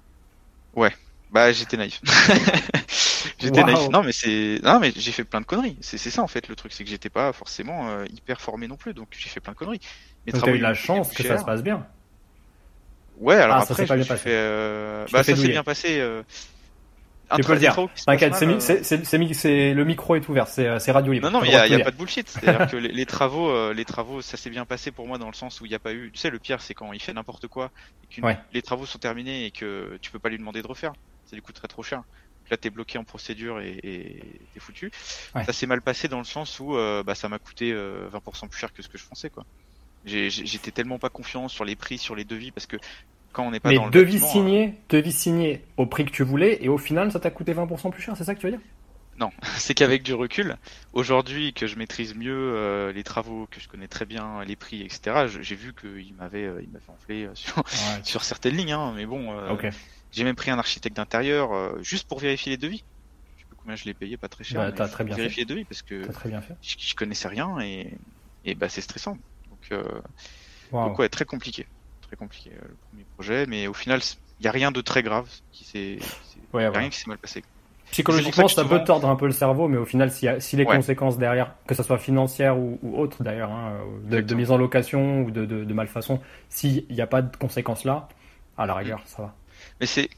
Ouais. Bah j'étais naïf. j'étais naïf. Non mais c'est non mais j'ai fait plein de conneries. C'est ça en fait le truc, c'est que j'étais pas forcément euh, hyper formé non plus, donc j'ai fait plein de conneries. Mais t'as eu la chance que ça se passe bien. Ouais, alors ah, après, ça bien passé. Euh... Bah, ça s'est bien passé. Euh tu peux le dire. T'inquiète, c'est le micro est ouvert, c'est radio libre. Non, non, il y, a, pas de bullshit. C'est-à-dire que les, travaux, euh, les travaux, ça s'est bien passé pour moi dans le sens où il n'y a pas eu. Tu sais, le pire, c'est quand il fait n'importe quoi, et que les travaux sont terminés et que tu peux pas lui demander de refaire. Ça lui coûterait trop cher. Là, t'es bloqué en procédure et t'es foutu. Ça s'est mal passé dans le sens où euh, bah, ça m'a coûté 20% euh, plus cher que ce que je pensais, quoi. J'étais tellement pas confiant sur les prix, sur les devis, parce que quand on n'est pas Mais dans le devis signé, hein. devis signé au prix que tu voulais et au final ça t'a coûté 20% plus cher, c'est ça que tu veux dire? Non, c'est qu'avec du recul, aujourd'hui que je maîtrise mieux euh, les travaux, que je connais très bien les prix, etc. J'ai vu qu'il m'avait euh, il m'avait enflé euh, sur, sur certaines lignes, hein, mais bon. J'ai même pris un architecte d'intérieur juste pour vérifier les devis. Je sais pas combien je l'ai payé, pas très cher. Bah, as très bien vérifier les devis parce que très bien fait. Je, connaissais rien et, et bah c'est stressant. Donc, donc ouais, très compliqué compliqué euh, le premier projet, mais au final, il n'y a rien de très grave qui s'est, rien qui s'est mal passé. Psychologiquement, ça, peut tordre un peu le cerveau, mais au final, si, si les conséquences derrière, que ce soit financière ou, ou autre d'ailleurs, hein, de, mise en location ou de, de, de malfaçon, s'il n'y a pas de conséquences là, à la rigueur, ça va. Mais c'est,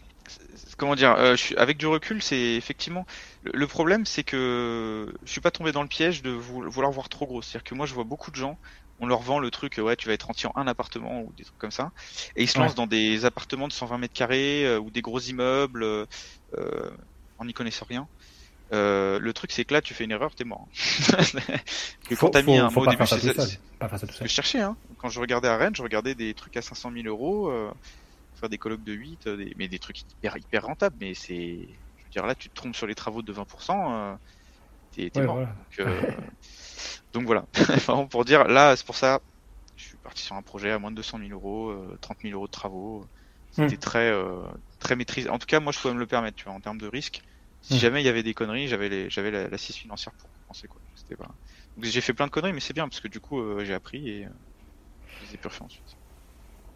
comment dire, euh, je avec du recul, c'est effectivement le, problème, c'est que je suis pas tombé dans le piège de vouloir voir trop gros. C'est-à-dire que moi, je vois beaucoup de gens on leur vend le truc, ouais, tu vas être entier en un appartement ou des trucs comme ça, et ils se lancent dans des appartements de 120 mètres carrés euh, ou des gros immeubles euh, euh en n'y connaissant rien. Euh, le truc, c'est que là, tu fais une erreur, t'es mort. que quand t'as mis un mot au début, c'est je cherchais. Hein. Quand je regardais à Rennes, je regardais des trucs à 500 000 euros, euh, faire des colloques de 8, des... mais des trucs hyper, hyper rentables. Mais c'est, je veux dire, là, tu te trompes sur les travaux de 20%, mort. Donc, donc voilà, pour dire, là, c'est pour ça, je suis parti sur un projet à moins de 200 000 euros, 30 euh, 000 euros de travaux. C'était hmm. très, euh, très maîtrisé. En tout cas, moi, je pouvais me le permettre, tu vois, en termes de risque. Si hmm. jamais il y avait des conneries, j'avais j'avais l'assise financière pour penser quoi. C'était pas... Donc j'ai fait plein de conneries, mais c'est bien parce que du coup, euh, j'ai appris et j'ai plus fait ensuite.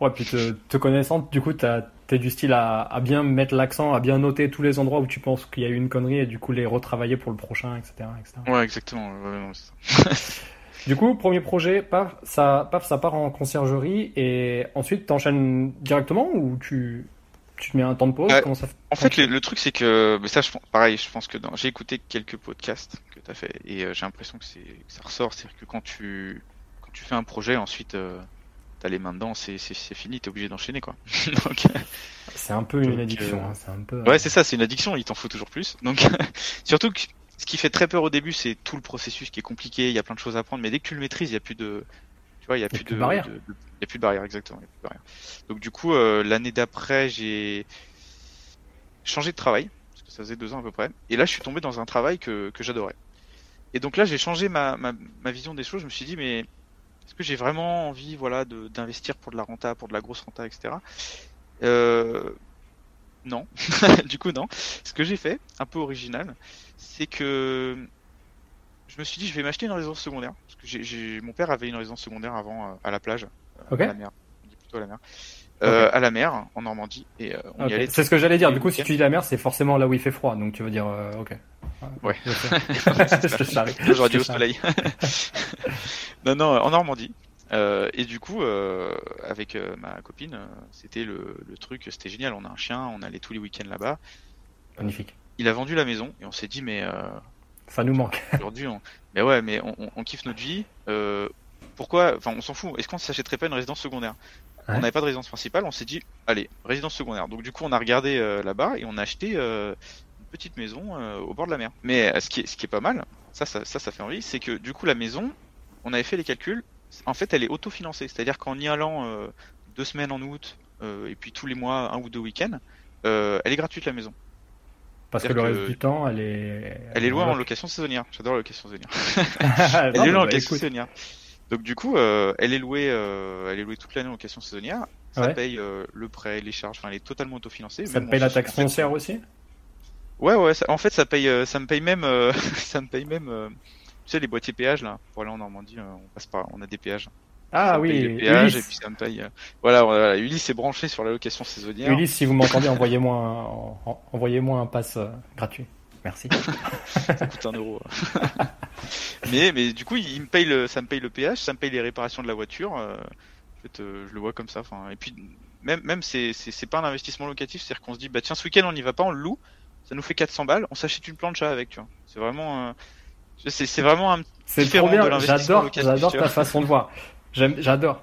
Ouais, puis te, te connaissant, du coup, t'es du style à, à bien mettre l'accent, à bien noter tous les endroits où tu penses qu'il y a eu une connerie et du coup les retravailler pour le prochain, etc. Ouais, exactement. du coup, premier projet, paf, ça, paf, ça part en conciergerie et ensuite t'enchaînes directement ou tu, tu te mets un temps de pause? Comment ça En fait, le, truc c'est que, mais ça, je, pareil, je pense que j'ai écouté quelques podcasts que t'as fait et euh, j'ai l'impression que, ça ressort, c'est-à-dire que quand tu, quand tu fais un projet, ensuite. Euh, t'as les mains dedans, c'est fini, t'es obligé d'enchaîner quoi. c'est un peu une addiction. Hein, c'est un peu. Ouais, c'est ça, c'est une addiction. Il t'en faut toujours plus. Donc surtout que ce qui fait très peur au début, c'est tout le processus qui est compliqué. Il y a plein de choses à apprendre, mais dès que tu le maîtrises, il y a plus de, tu vois, il y a, plus, de, barrière. Il y a plus de barrière, exactement. Donc du coup, euh, l'année d'après, j'ai changé de travail parce que ça faisait deux ans à peu près. Et là, je suis tombé dans un travail que, que j'adorais. Et donc là, j'ai changé ma, ma, ma vision des choses. Je me suis dit, mais est-ce que j'ai vraiment envie voilà, d'investir pour de la renta, pour de la grosse renta, etc. Euh, non. du coup, non. Ce que j'ai fait, un peu original, c'est que je me suis dit, je vais m'acheter une résidence secondaire. Parce que mon père avait une résidence secondaire avant euh, à la plage, euh, à la mer. plutôt à la mer. Euh, à la mer, en Normandie. Et on y allait. C'est ce que j'allais dire. Du coup, si tu dis la mer, c'est forcément là où il fait froid. Donc tu veux dire, ok. Ouais. J'aurais dit au soleil. non, non, en Normandie. Euh, et du coup, euh, avec euh, ma copine, c'était le, le, truc, c'était génial. On a un chien, on allait tous les week-ends là-bas. Magnifique. Il a vendu la maison et on s'est dit, mais ça nous manque. Aujourd'hui, on... mais ouais, mais on, on, kiffe notre vie. pourquoi Enfin, on s'en fout. Est-ce qu'on s'achèterait pas une résidence secondaire? On n'avait pas de résidence principale. On s'est dit, allez, résidence secondaire. Donc du coup, on a regardé là-bas et on a acheté petite maison euh, au bord de la mer. Mais euh, ce qui est, ce qui est pas mal, ça, ça, ça, ça fait envie, c'est que du coup la maison, on avait fait les calculs, en fait elle est autofinancée, c'est-à-dire qu'en y allant euh, deux semaines en août et puis tous les mois un ou deux week-ends, elle est gratuite la maison. Parce que le reste du temps, elle est. Elle est louée en location saisonnière. J'adore la location saisonnière. elle est louée en location saisonnière. Donc du coup, elle est louée, elle est louée toute l'année en location saisonnière. Ça paye le prêt, les charges. Enfin, elle est totalement autofinancée. Ça paye la taxe foncière aussi? Ouais, ouais. en fait, ça paye, euh, ça me paye même, euh, ça me paye même. Euh, tu sais, les boîtiers péages là, pour aller en Normandie, on passe par, on a des péages. Ah oui, les péages et puis ça me paye. Voilà, voilà, Ulysse est branché sur la location saisonnière. Ulysse, si vous m'entendez, envoyez-moi un, envoyez-moi un pass gratuit. Merci. ça coûte un euro. mais, mais du coup, il me paye le, ça me paye le péage, ça me paye les réparations de la voiture. en fait, je le vois comme ça. Enfin, et puis même, même c'est, c'est, pas un investissement locatif, c'est-à-dire qu'on se dit, bah tiens, ce week-end on n'y va pas, on le loue ça nous fait 400 balles, on s'achète une plancha avec, tu vois. C'est vraiment, euh... c'est vraiment un C'est trop bien. J'adore, j'adore ta façon de voir. J'adore.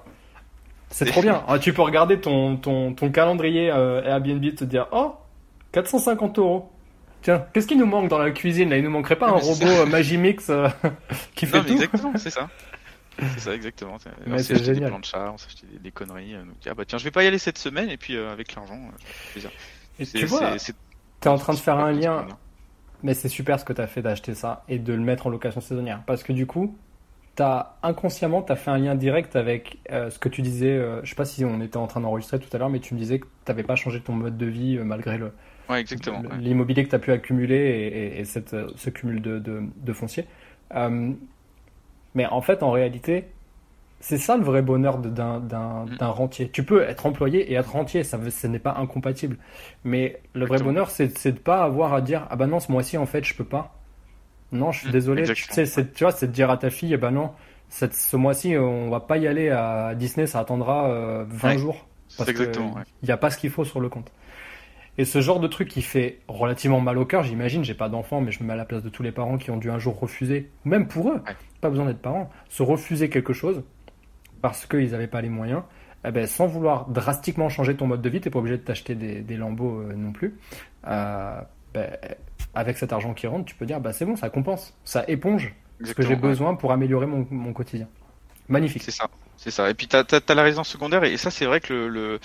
C'est trop bien. Ah, tu peux regarder ton, ton, ton calendrier euh, Airbnb te dire, oh, 450 euros. Tiens, qu'est-ce qui nous manque dans la cuisine là? Il nous manquerait pas un robot euh, Magimix euh, qui fait non, tout Exactement, c'est ça. C'est ça, exactement. Mais c'est génial. Des planchas, on s'achetait des, des, conneries. Donc, ah bah tiens, je vais pas y aller cette semaine et puis avec l'argent, plaisir. Et tu vois, T'es en train de faire un lien, mais c'est super ce que tu as fait d'acheter ça et de le mettre en location saisonnière. Parce que du coup, as, inconsciemment, tu as fait un lien direct avec euh, ce que tu disais. Euh, je sais pas si on était en train d'enregistrer tout à l'heure, mais tu me disais que tu n'avais pas changé ton mode de vie euh, malgré le, ouais, exactement, l'immobilier que tu as pu accumuler et, cette, ce cumul de, de, de foncier. mais en fait, en réalité, c'est ça le vrai bonheur mm. d'un rentier. Tu peux être employé et être rentier, ça, ce n'est pas incompatible. Mais le vrai bonheur, c'est de ne pas avoir à dire Ah bah non, ce mois-ci, en fait, je peux pas. Non, je suis mm. désolé. Tu, sais, tu vois, c'est de dire à ta fille Eh bah non, cette, ce mois-ci, on va pas y aller à Disney, ça attendra 20 euh, jours. Parce qu'il n'y a pas ce qu'il faut sur le compte. Et ce genre de truc qui fait relativement mal au cœur, j'imagine, j'ai pas d'enfant, mais je me mets à la place de tous les parents qui ont dû un jour refuser, même pour eux, pas besoin d'être parents, se refuser quelque chose, parce qu'ils n'avaient pas les moyens, eh ben, sans vouloir drastiquement changer ton mode de vie, tu n'es pas obligé de t'acheter des, des, lambeaux euh, non plus. Euh, ben, avec cet argent qui rentre, tu peux dire bah, c'est bon, ça compense, ça éponge ce que j'ai besoin pour améliorer mon, mon quotidien. Magnifique. C'est ça, c'est ça. Et puis tu as, la résidence secondaire, et ça c'est vrai que le, le,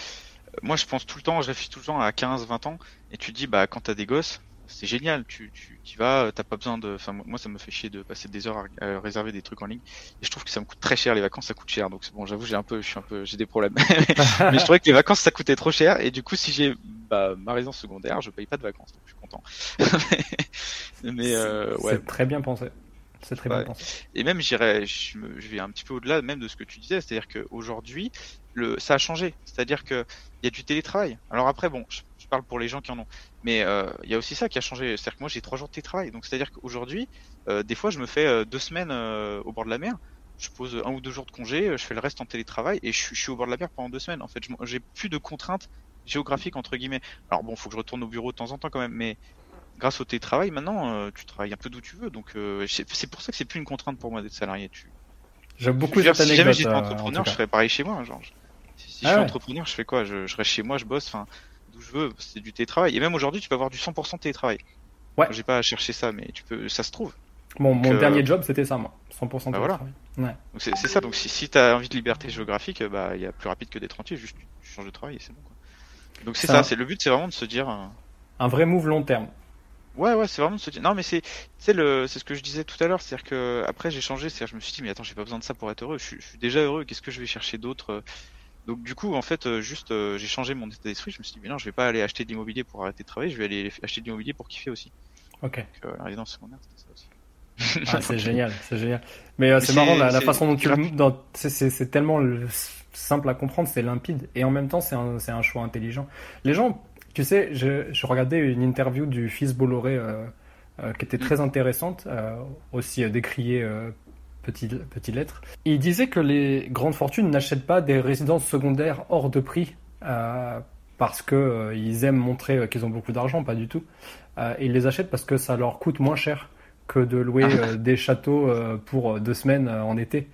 moi je pense tout le temps, je réfléchis tout le temps à 15-20 ans, et tu te dis bah quand tu as des gosses, c'est génial. Tu, tu, tu vas, t'as pas besoin de. Enfin, moi, ça me fait chier de passer des heures à, réserver des trucs en ligne. Et je trouve que ça me coûte très cher. Les vacances, ça coûte cher. Donc bon, j'avoue, j'ai un peu, je suis un peu, j'ai des problèmes. mais je trouvais que les vacances, ça coûtait trop cher. Et du coup, si j'ai bah, ma résidence secondaire, je paye pas de vacances. Donc je suis content. mais euh, ouais. C'est très bien pensé. C'est très bien pensé. Et même, j'irais, je, je vais un petit peu au-delà même de ce que tu disais, c'est-à-dire qu'aujourd'hui, le, ça a changé. C'est-à-dire que il y a du télétravail. Alors après, bon, je, parle pour les gens qui en ont. Mais euh, il y a aussi ça qui a changé. C'est-à-dire que moi j'ai trois jours de télétravail. Donc c'est-à-dire qu'aujourd'hui, euh, des fois je me fais euh, deux semaines au bord de la mer. Je pose un ou deux jours de congé, je fais le reste en télétravail et je, suis au bord de la mer pendant deux semaines. En fait, j'ai plus de contraintes géographiques entre guillemets. Alors bon, faut que je retourne au bureau de temps en temps quand même, mais grâce au télétravail maintenant, tu travailles un peu d'où tu veux. Donc c'est pour ça que c'est plus une contrainte pour moi d'être salarié. Tu... J'aime beaucoup cette Si jamais j'étais entrepreneur, je ferais pareil chez moi. Genre, Si je suis entrepreneur, je fais quoi? Je, je, reste chez moi, je bosse, enfin, d'où je veux, c'est du télétravail. Et même aujourd'hui, tu peux avoir du 100% télétravail. Ouais. J'ai pas à chercher ça, mais tu peux, ça se trouve. Bon, mon dernier job, c'était ça, moi. 100% bah télétravail. voilà. Ouais. C'est ça, donc si, si tu as envie de liberté géographique, bah, il y a plus rapide que d'être entier, juste tu changes de travail et c'est bon, quoi. Donc c'est ça, c'est le but, c'est vraiment de se dire. Euh, Un vrai move long terme. Ouais, ouais, c'est vraiment de se dire. Non, mais c'est, c'est le, c'est ce que je disais tout à l'heure, c'est-à-dire que après j'ai changé, c'est-à-dire je me suis dit, mais attends, j'ai pas besoin de ça pour être heureux. Je suis, je suis déjà heureux. Qu'est-ce que je vais chercher d'autre euh? Donc du coup, en fait, euh, juste, j'ai changé mon état d'esprit. Je me suis dit, mais non, je vais pas aller acheter de l'immobilier pour arrêter de travailler. Je vais aller acheter de l'immobilier pour kiffer aussi. Ok. Donc, la résidence secondaire, c'était ça aussi. Ah, c'est génial, c'est génial. Mais c'est marrant la, la façon dont tu c'est tellement simple à comprendre, c'est limpide et en même temps c'est un, un choix intelligent. Les gens tu sais, je, je, regardais une interview du fils Bolloré euh, euh, qui était très intéressante, euh, aussi décriée petite, petite lettre. Il disait que les grandes fortunes n'achètent pas des résidences secondaires hors de prix parce que ils aiment montrer qu'ils ont beaucoup d'argent, pas du tout. ils les achètent parce que ça leur coûte moins cher que de louer ah. des châteaux pour deux semaines en été.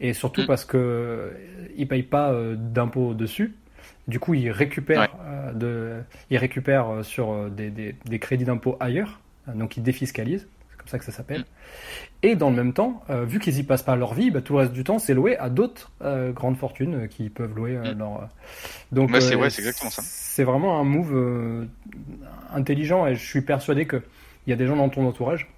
Et surtout mm. parce que ils payent pas d'impôts dessus. Du coup, ils récupèrent, euh, de, ils récupèrent euh, sur euh, des, des, des crédits d'impôt ailleurs, donc ils défiscalisent, comme ça que ça s'appelle. Mm. Et dans le même temps, vu qu'ils y passent pas leur vie, bah, tout le reste du temps, c'est loué à d'autres grandes fortunes qui peuvent louer mm. leur. Donc, c'est ouais, exactement ça. C'est vraiment un move intelligent et je suis persuadé qu'il y a des gens dans ton entourage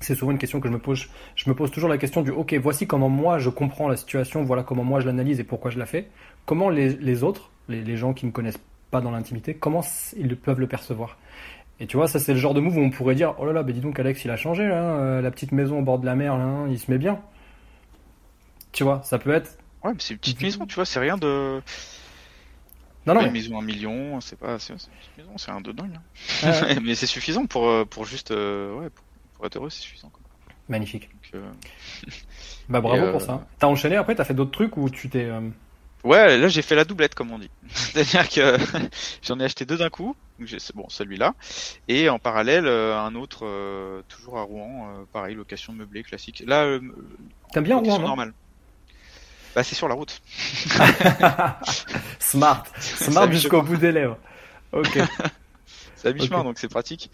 c'est souvent une question que je me pose. Je me pose toujours la question du OK, voici comment moi je comprends la situation, voilà comment moi je l'analyse et pourquoi je la fais. Comment les, les autres les, gens qui ne connaissent pas dans l'intimité, comment ils peuvent le percevoir et tu vois, ça c'est le genre de move où on pourrait dire, oh là là, bah dis donc Alex, il a changé là, euh, la petite maison au bord de la mer, là, hein, il se met bien. Tu vois, ça peut être. Ouais, mais c'est une petite maison, tu vois, c'est rien de. Non, non. Une maison un million, c'est pas, c'est une petite maison, c'est un de dingue. Hein. mais c'est suffisant pour, euh, pour juste, euh, ouais, pour, être heureux, c'est suffisant. Quoi. Magnifique. bah bravo pour ça. T'as enchaîné après, t'as fait d'autres trucs ou tu t'es. Ouais, là j'ai fait la doublette comme on dit. C'est-à-dire que j'en ai acheté deux d'un coup. Bon, celui-là. Et en parallèle, euh, un autre, euh, toujours à Rouen, euh, pareil, location meublée classique. Là, t'aimes bien Rouen, normal. Bah c'est sur la route. Smart, smart jusqu'au bout des lèvres. Ok. c'est à mi-chemin donc c'est pratique.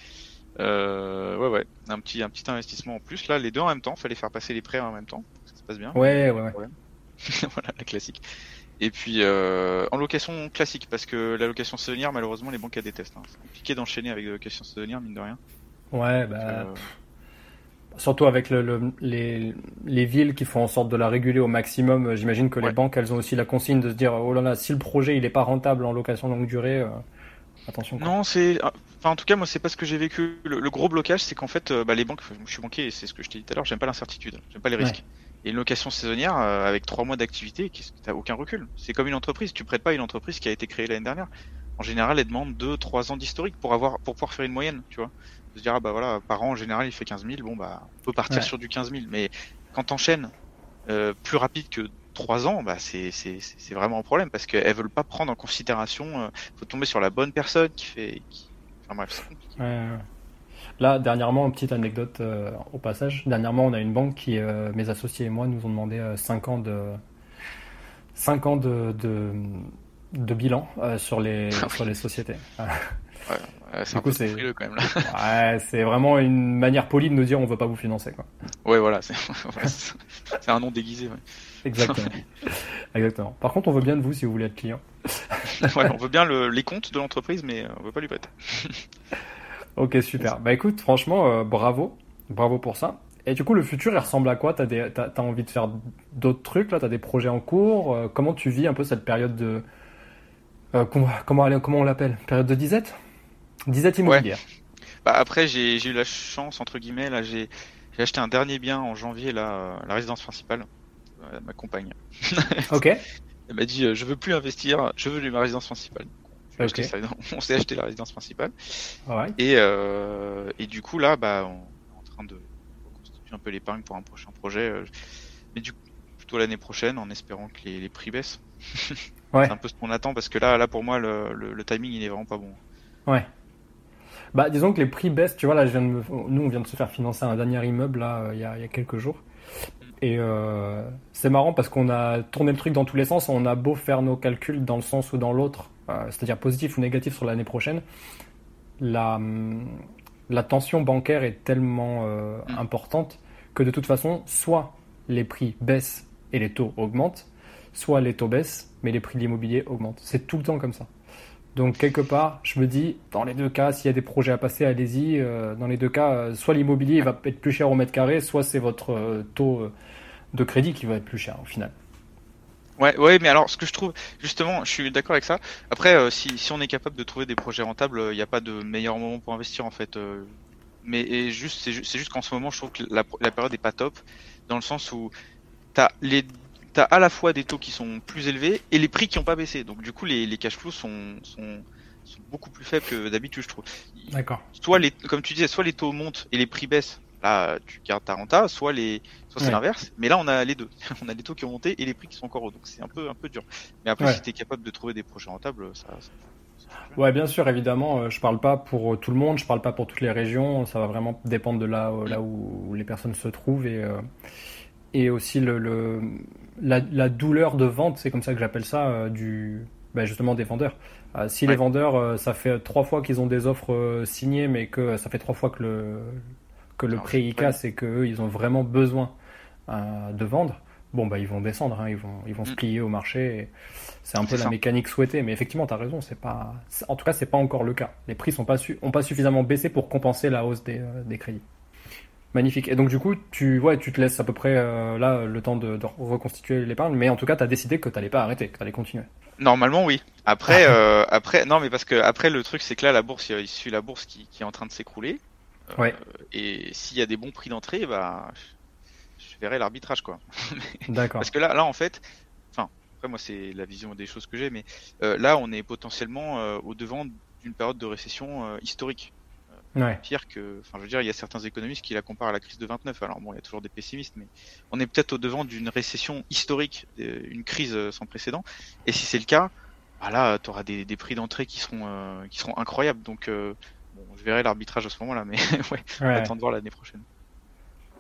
ouais ouais, un petit un petit investissement en plus. Là, les deux en même temps, fallait faire passer les prêts en même temps. Ça se passe bien. Ouais ouais ouais. voilà la classique. Et puis euh, en location classique, parce que la location saisonnière, malheureusement, les banques elles détestent. Hein. C'est compliqué d'enchaîner avec la location saisonnière, mine de rien. Ouais, bah. Euh, surtout avec le, les, les, villes qui font en sorte de la réguler au maximum, euh, j'imagine que les banques elles ont aussi la consigne de se dire oh là là, si le projet il est pas rentable en location longue durée, attention. Non, c'est. Enfin, en tout cas, moi, c'est pas ce que j'ai vécu. Le, gros blocage, c'est qu'en fait, bah, les banques, je suis banquier, c'est ce que je t'ai dit tout à l'heure, j'aime pas l'incertitude, j'aime pas les risques. Et une location saisonnière euh, avec trois mois d'activité, t'as aucun recul. C'est comme une entreprise. Tu prêtes pas une entreprise qui a été créée l'année dernière. En général, elle demande deux, trois ans d'historique pour avoir, pour pouvoir faire une moyenne, tu vois. Se dire, ah bah voilà, par an, en général, il fait 15 000. Bon, bah, on peut partir sur du 15 000. Mais quand t'enchaînes euh, plus rapide que trois ans, bah c'est c'est c'est vraiment un problème parce qu'elles veulent pas prendre en considération. Euh, faut tomber sur la bonne personne qui fait. Qui... Enfin bref, c'est compliqué. Ouais, Là, dernièrement, une petite anecdote euh, au passage. Dernièrement, on a une banque qui, euh, mes associés et moi, nous ont demandé 5 euh, ans de 5 ans de, de, de bilan sur les ah sur les sociétés. Ouais, c'est un coup, c'est quand même là. ouais, c'est vraiment une manière polie de nous dire on veut pas vous financer quoi. Ouais, voilà, c'est un nom déguisé. Ouais. Exactement. Exactement. Par contre, on veut bien de vous si vous voulez être client. ouais, on veut bien le, les comptes de l'entreprise, mais on veut pas lui prêter. Ok, super. Bah écoute, franchement, euh, bravo. Bravo pour ça. Et du coup, le futur, il ressemble à quoi? T'as des, as, envie de faire d'autres trucs là? T'as des projets en cours? Euh, Comment tu vis un peu cette période de euh, comment, comment, comment on l'appelle? Période de disette? Disette immobilière. Bah après, j'ai eu la chance entre guillemets là, j'ai acheté un dernier bien en janvier là, la résidence principale, ma compagne. ok. Elle m'a dit, je veux plus investir, je veux ma résidence principale. on s'est acheté la résidence principale. Et, euh, et du coup, là, bah, on est en train de constituer un peu l'épargne pour un prochain projet. Euh, mais du coup, plutôt l'année prochaine, en espérant que les, prix baissent. ouais. C'est un peu ce qu'on attend parce que là, là pour moi, le, le, timing, il est vraiment pas bon. Ouais. Bah, disons que les prix baissent. Tu vois, là, je viens de nous, on vient de se faire financer un dernier immeuble là, euh, il, y a, il y a quelques jours. Et euh, c'est marrant parce qu'on a tourné le truc dans tous les sens. On a beau faire nos calculs dans le sens ou dans l'autre, c'est-à-dire positif ou négatif sur l'année prochaine, la, la tension bancaire est tellement euh, Mm. importante que de toute façon, soit les prix baissent et les taux augmentent, soit les taux baissent mais les prix de l'immobilier augmentent. C'est tout le temps comme ça. Donc quelque part, je me dis, dans les deux cas, s'il y a des projets à passer, allez-y. Euh, dans les deux cas, euh, soit l'immobilier va être plus cher au mètre carré, soit c'est votre euh, taux euh, de crédit qui va être plus cher au final. Ouais, ouais, mais alors ce que je trouve, justement, je suis d'accord avec ça. Après, euh, si, si on est capable de trouver des projets rentables, il n'y a pas de meilleur moment pour investir en fait. euh. mais et juste, c'est ju- c'est juste qu'en ce moment, je trouve que la, la période est pas top, dans le sens où t'as les t'as à la fois des taux qui sont plus élevés et les prix qui ont pas baissé. Donc du coup, les, les cash flows sont, sont sont beaucoup plus faibles que d'habitude, je trouve. D'accord. Soit les, comme tu disais, soit les taux montent et les prix baissent. Là, tu gardes ta renta, soit les, soit c'est Ouais. l'inverse. Mais là, on a les deux. on a les taux qui ont monté et les prix qui sont encore hauts. Donc c'est un peu, un peu dur. Mais après, Ouais. si t'es capable de trouver des projets rentables, ça. ça- ça- Ouais, bien sûr, évidemment, euh, je parle pas pour euh, tout le monde, je parle pas pour toutes les régions, ça va vraiment dépendre de là, euh, là où les personnes se trouvent et, euh, et aussi le, le- la, la douleur de vente, c'est comme ça que j'appelle ça, euh, du, bah, justement des vendeurs. Euh, si les vendeurs, euh, ça fait trois fois qu'ils ont des offres euh, signées, mais que ça fait trois fois que le, que le prix casse et qu'eux, ils ont vraiment besoin euh, de vendre, bon, bah, ils vont descendre, hein, ils vont, ils vont se Mm. plier au marché. C'est un peu C'est la mécanique souhaitée, mais effectivement, tu as raison, c'est pas, c'est- en tout cas, c'est pas encore le cas. Les prix sont pas su, ont pas suffisamment baissé pour compenser la hausse des, euh, des crédits. Magnifique. Et donc, du coup, tu, ouais, tu te laisses à peu près euh, là le temps de, de reconstituer l'épargne, mais en tout cas, tu as décidé que tu n'allais pas arrêter, que tu allais continuer. Normalement, oui. Après, euh, après, non, mais parce que après, le truc, c'est que là, la bourse, il suit la bourse qui, qui est en train de s'écrouler. Euh, Ouais. Et s'il y a des bons prix d'entrée, bah, je, verrai l'arbitrage, quoi. D'accord. Parce que là, là, en fait, enfin, après moi c'est la vision des choses que j'ai, mais euh, là on est potentiellement euh, au devant d'une période de récession euh, historique. Ouais. Pire que, enfin, je veux dire, il y a certains économistes qui la comparent à la crise de 29. Alors bon, il y a toujours des pessimistes, mais on est peut-être au devant d'une récession historique, euh, une crise euh, sans précédent. Et si c'est le cas, bah là, tu auras des, des prix d'entrée qui seront euh, qui seront incroyables. Donc euh, bon, je verrai l'arbitrage à ce moment-là, mais ouais, on Ouais. attend de voir l'année prochaine.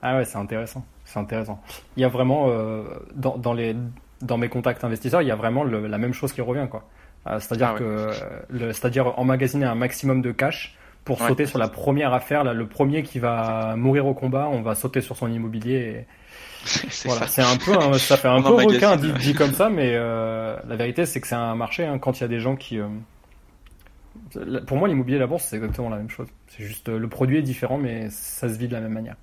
Ah ouais, c'est intéressant. C'est intéressant. Il y a vraiment, euh, dans, dans, les, dans mes contacts investisseurs, il y a vraiment le- la même chose qui revient, quoi. Euh, c'est-à-dire Ah que, le, c'est-à-dire emmagasiner un maximum de cash pour Ouais. sauter sur la première affaire, là, le premier qui va mourir au combat, on va sauter sur son immobilier. Et, c'est voilà, ça. c'est un peu, ça fait un On peu requin dit, comme ça, mais euh, la vérité c'est que c'est un marché. hein, quand il y a des gens qui, pour moi, l'immobilier et la bourse c'est exactement la même chose. C'est juste euh, le produit est différent, mais ça se vit de la même manière.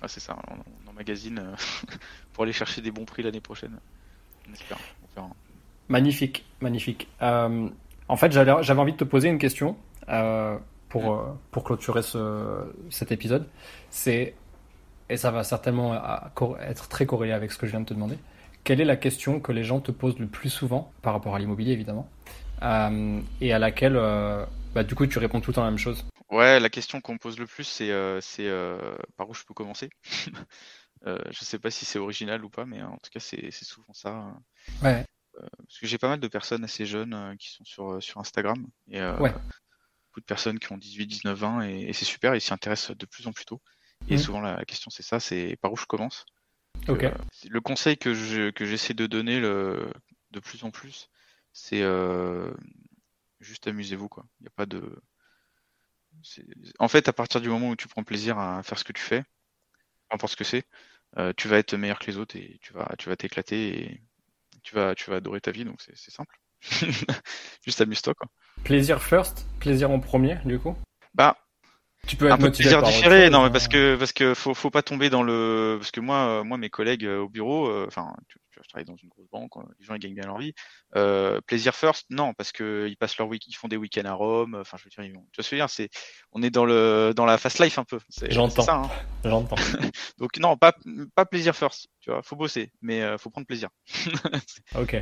Ah, c'est ça, on, on emmagasine euh, pour aller chercher des bons prix l'année prochaine. On espère. On. Magnifique, magnifique. Euh, en fait, j'avais envie de te poser une question euh, pour, euh, pour clôturer ce, cet épisode. C'est, et ça va certainement être très corrélé avec ce que je viens de te demander, quelle est la question que les gens te posent le plus souvent, par rapport à l'immobilier évidemment, et à laquelle, euh, bah, du coup, tu réponds tout le temps la même chose Ouais, la question qu'on me pose le plus, c'est euh, euh, par où je peux commencer? euh, je sais pas si c'est original ou pas, mais en tout cas, c'est souvent ça. euh, Ouais. Parce que j'ai pas mal de personnes assez jeunes euh, qui sont sur, euh, sur Instagram et euh, Ouais. beaucoup de personnes qui ont 18, 19, 20 et, et c'est super, ils s'y intéressent de plus en plus tôt. Et Mhm. souvent la, la question c'est ça, c'est par où je commence? Ok. Euh, c'est- le conseil que je que j'essaie de donner le, de plus en plus, c'est euh, juste amusez-vous quoi. Il n'y a pas de en fait, à partir du moment où tu prends plaisir à faire ce que tu fais, peu importe ce que c'est, euh, tu vas être meilleur que les autres et tu vas tu vas t'éclater et tu vas tu vas adorer ta vie donc c'est c'est simple. Juste amuse-toi quoi. Plaisir first, plaisir en premier, du coup. Bah Tu peux être un peu motivé plaisir différé, chose, non mais parce que parce que faut faut pas tomber dans le parce que moi euh, moi mes collègues euh, au bureau, euh, enfin tu, tu vois, je travaille dans une grosse banque, les gens ils gagnent bien leur vie. Euh, plaisir first, non parce que ils passent leur week, ils font des week-ends à Rome. Enfin je veux dire, ils vont, tu vois ce que je veux dire, c'est on est dans le dans la fast life un peu. J'entends. ça. Hein. J'entends. Donc non pas pas plaisir first, tu vois, faut bosser, mais euh, faut prendre plaisir. Ok.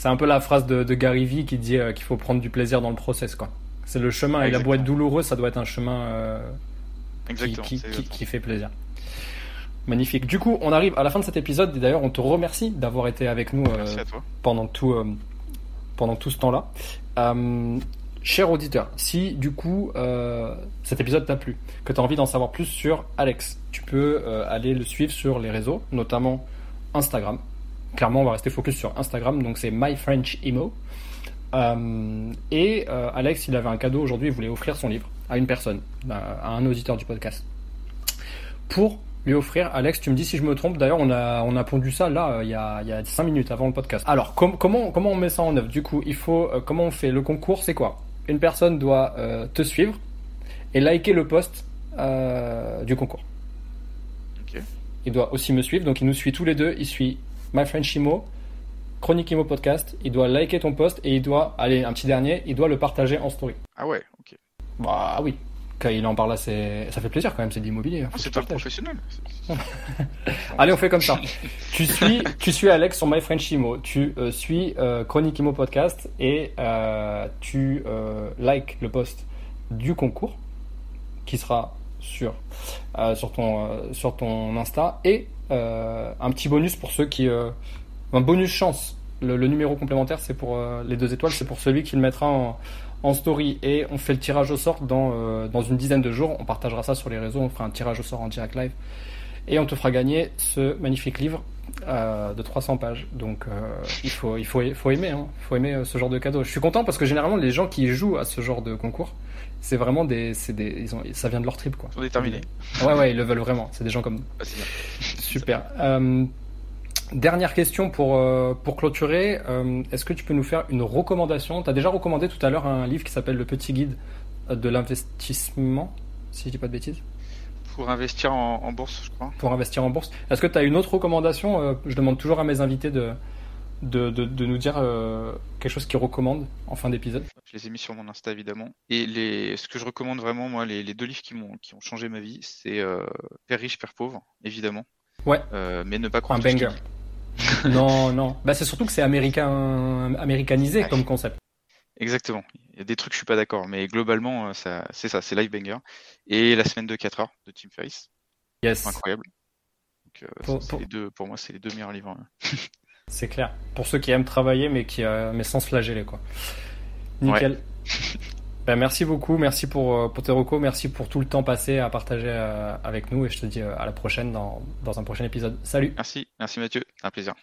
C'est un peu la phrase de, de Gary Vee qui dit euh, qu'il faut prendre du plaisir dans le process, quoi. C'est le chemin, et la boîte douloureuse, ça doit être un chemin euh, qui, fait plaisir. Magnifique. Du coup, on arrive à la fin de cet épisode, et d'ailleurs, on te remercie d'avoir été avec nous euh, pendant tout, euh, pendant tout ce temps-là. Cher auditeur, si du coup cet épisode t'a plu, que tu as envie d'en savoir plus sur Alex, tu peux aller le suivre sur les réseaux, notamment Instagram. Clairement, on va rester focus sur Instagram, donc c'est My French Emo. Euh, et Alex, il avait un cadeau aujourd'hui, il voulait offrir son livre à une personne, à un auditeur du podcast. Pour lui offrir. Alex, tu me dis si je me trompe. D'ailleurs, on a, on a pondu ça là, euh, il y a, il y a 5 minutes avant le podcast. Alors, comment, comment on met ça en œuvre? Du coup, il faut, euh, comment on fait? Le concours, c'est quoi? Une personne doit euh, te suivre et liker le post du concours. Il doit aussi me suivre, donc il nous suit tous les deux. Il suit My Friend Shimo, Chronique Imo Podcast. Il doit liker ton post et il doit, allez, un petit dernier, il doit le partager en story. Ah ouais, ok. Bah oui, quand il en parle là, ça fait plaisir quand même, c'est de l'immobilier. Ah, c'est pas professionnel. Allez, on fait comme ça. tu suis, tu suis Alex sur My French Imo, tu euh, suis euh, Chronique Imo Podcast et euh, tu like le post du concours qui sera sur, sur, ton, sur ton Insta et un petit bonus pour ceux qui. Un bonus chance. Le, le numéro complémentaire, c'est pour les deux étoiles, c'est pour celui qui le mettra en en story et on fait le tirage au sort dans, euh, dans une dizaine de jours. On partagera ça sur les réseaux, on fera un tirage au sort en direct live et on te fera gagner ce magnifique livre euh, de 300 pages. Donc euh, il, faut, il faut, faut aimer, hein. faut aimer ce genre de cadeau. Je suis content parce que généralement les gens qui jouent à ce genre de concours, c'est vraiment des, des ils ont, ça vient de leur trip quoi. Ils sont déterminés. Ouais ouais, ils le veulent vraiment. C'est des gens comme nous. Super. Dernière question pour, euh, pour clôturer. Euh, est-ce que tu peux nous faire une recommandation? Tu as déjà recommandé tout à l'heure un livre qui s'appelle Le Petit Guide de l'investissement, si je dis pas de bêtises? Pour investir en, bourse, je crois. Pour investir en bourse. Est-ce que tu as une autre recommandation? Euh, Je demande toujours à mes invités de, de, de, nous dire quelque chose qu'ils recommandent en fin d'épisode. Je les ai mis sur mon Insta évidemment. Et les, ce que je recommande vraiment, moi, les, les deux livres qui, m'ont, qui ont changé ma vie, c'est Père riche, Père pauvre, évidemment. Ouais. mais ne pas croire. Un banger non, non. Bah, c'est surtout que c'est américain, américanisé comme concept. Exactement. Il y a des trucs, je suis pas d'accord, mais globalement, euh, ça, c'est ça, c'est Live Banger. Et la semaine de 4 heures de Tim Ferriss. Yes. Incroyable. Donc, euh, pour, Les deux, pour moi, c'est les deux meilleurs livres. Hein. c'est clair. Pour ceux qui aiment travailler, mais qui, euh, mais sans se flageller, quoi. Nickel. Ben, merci beaucoup, merci pour, pour tes recos, merci pour tout le temps passé à partager avec nous et je te dis à la prochaine dans, dans un prochain épisode. Salut. Merci, merci Mathieu, un plaisir.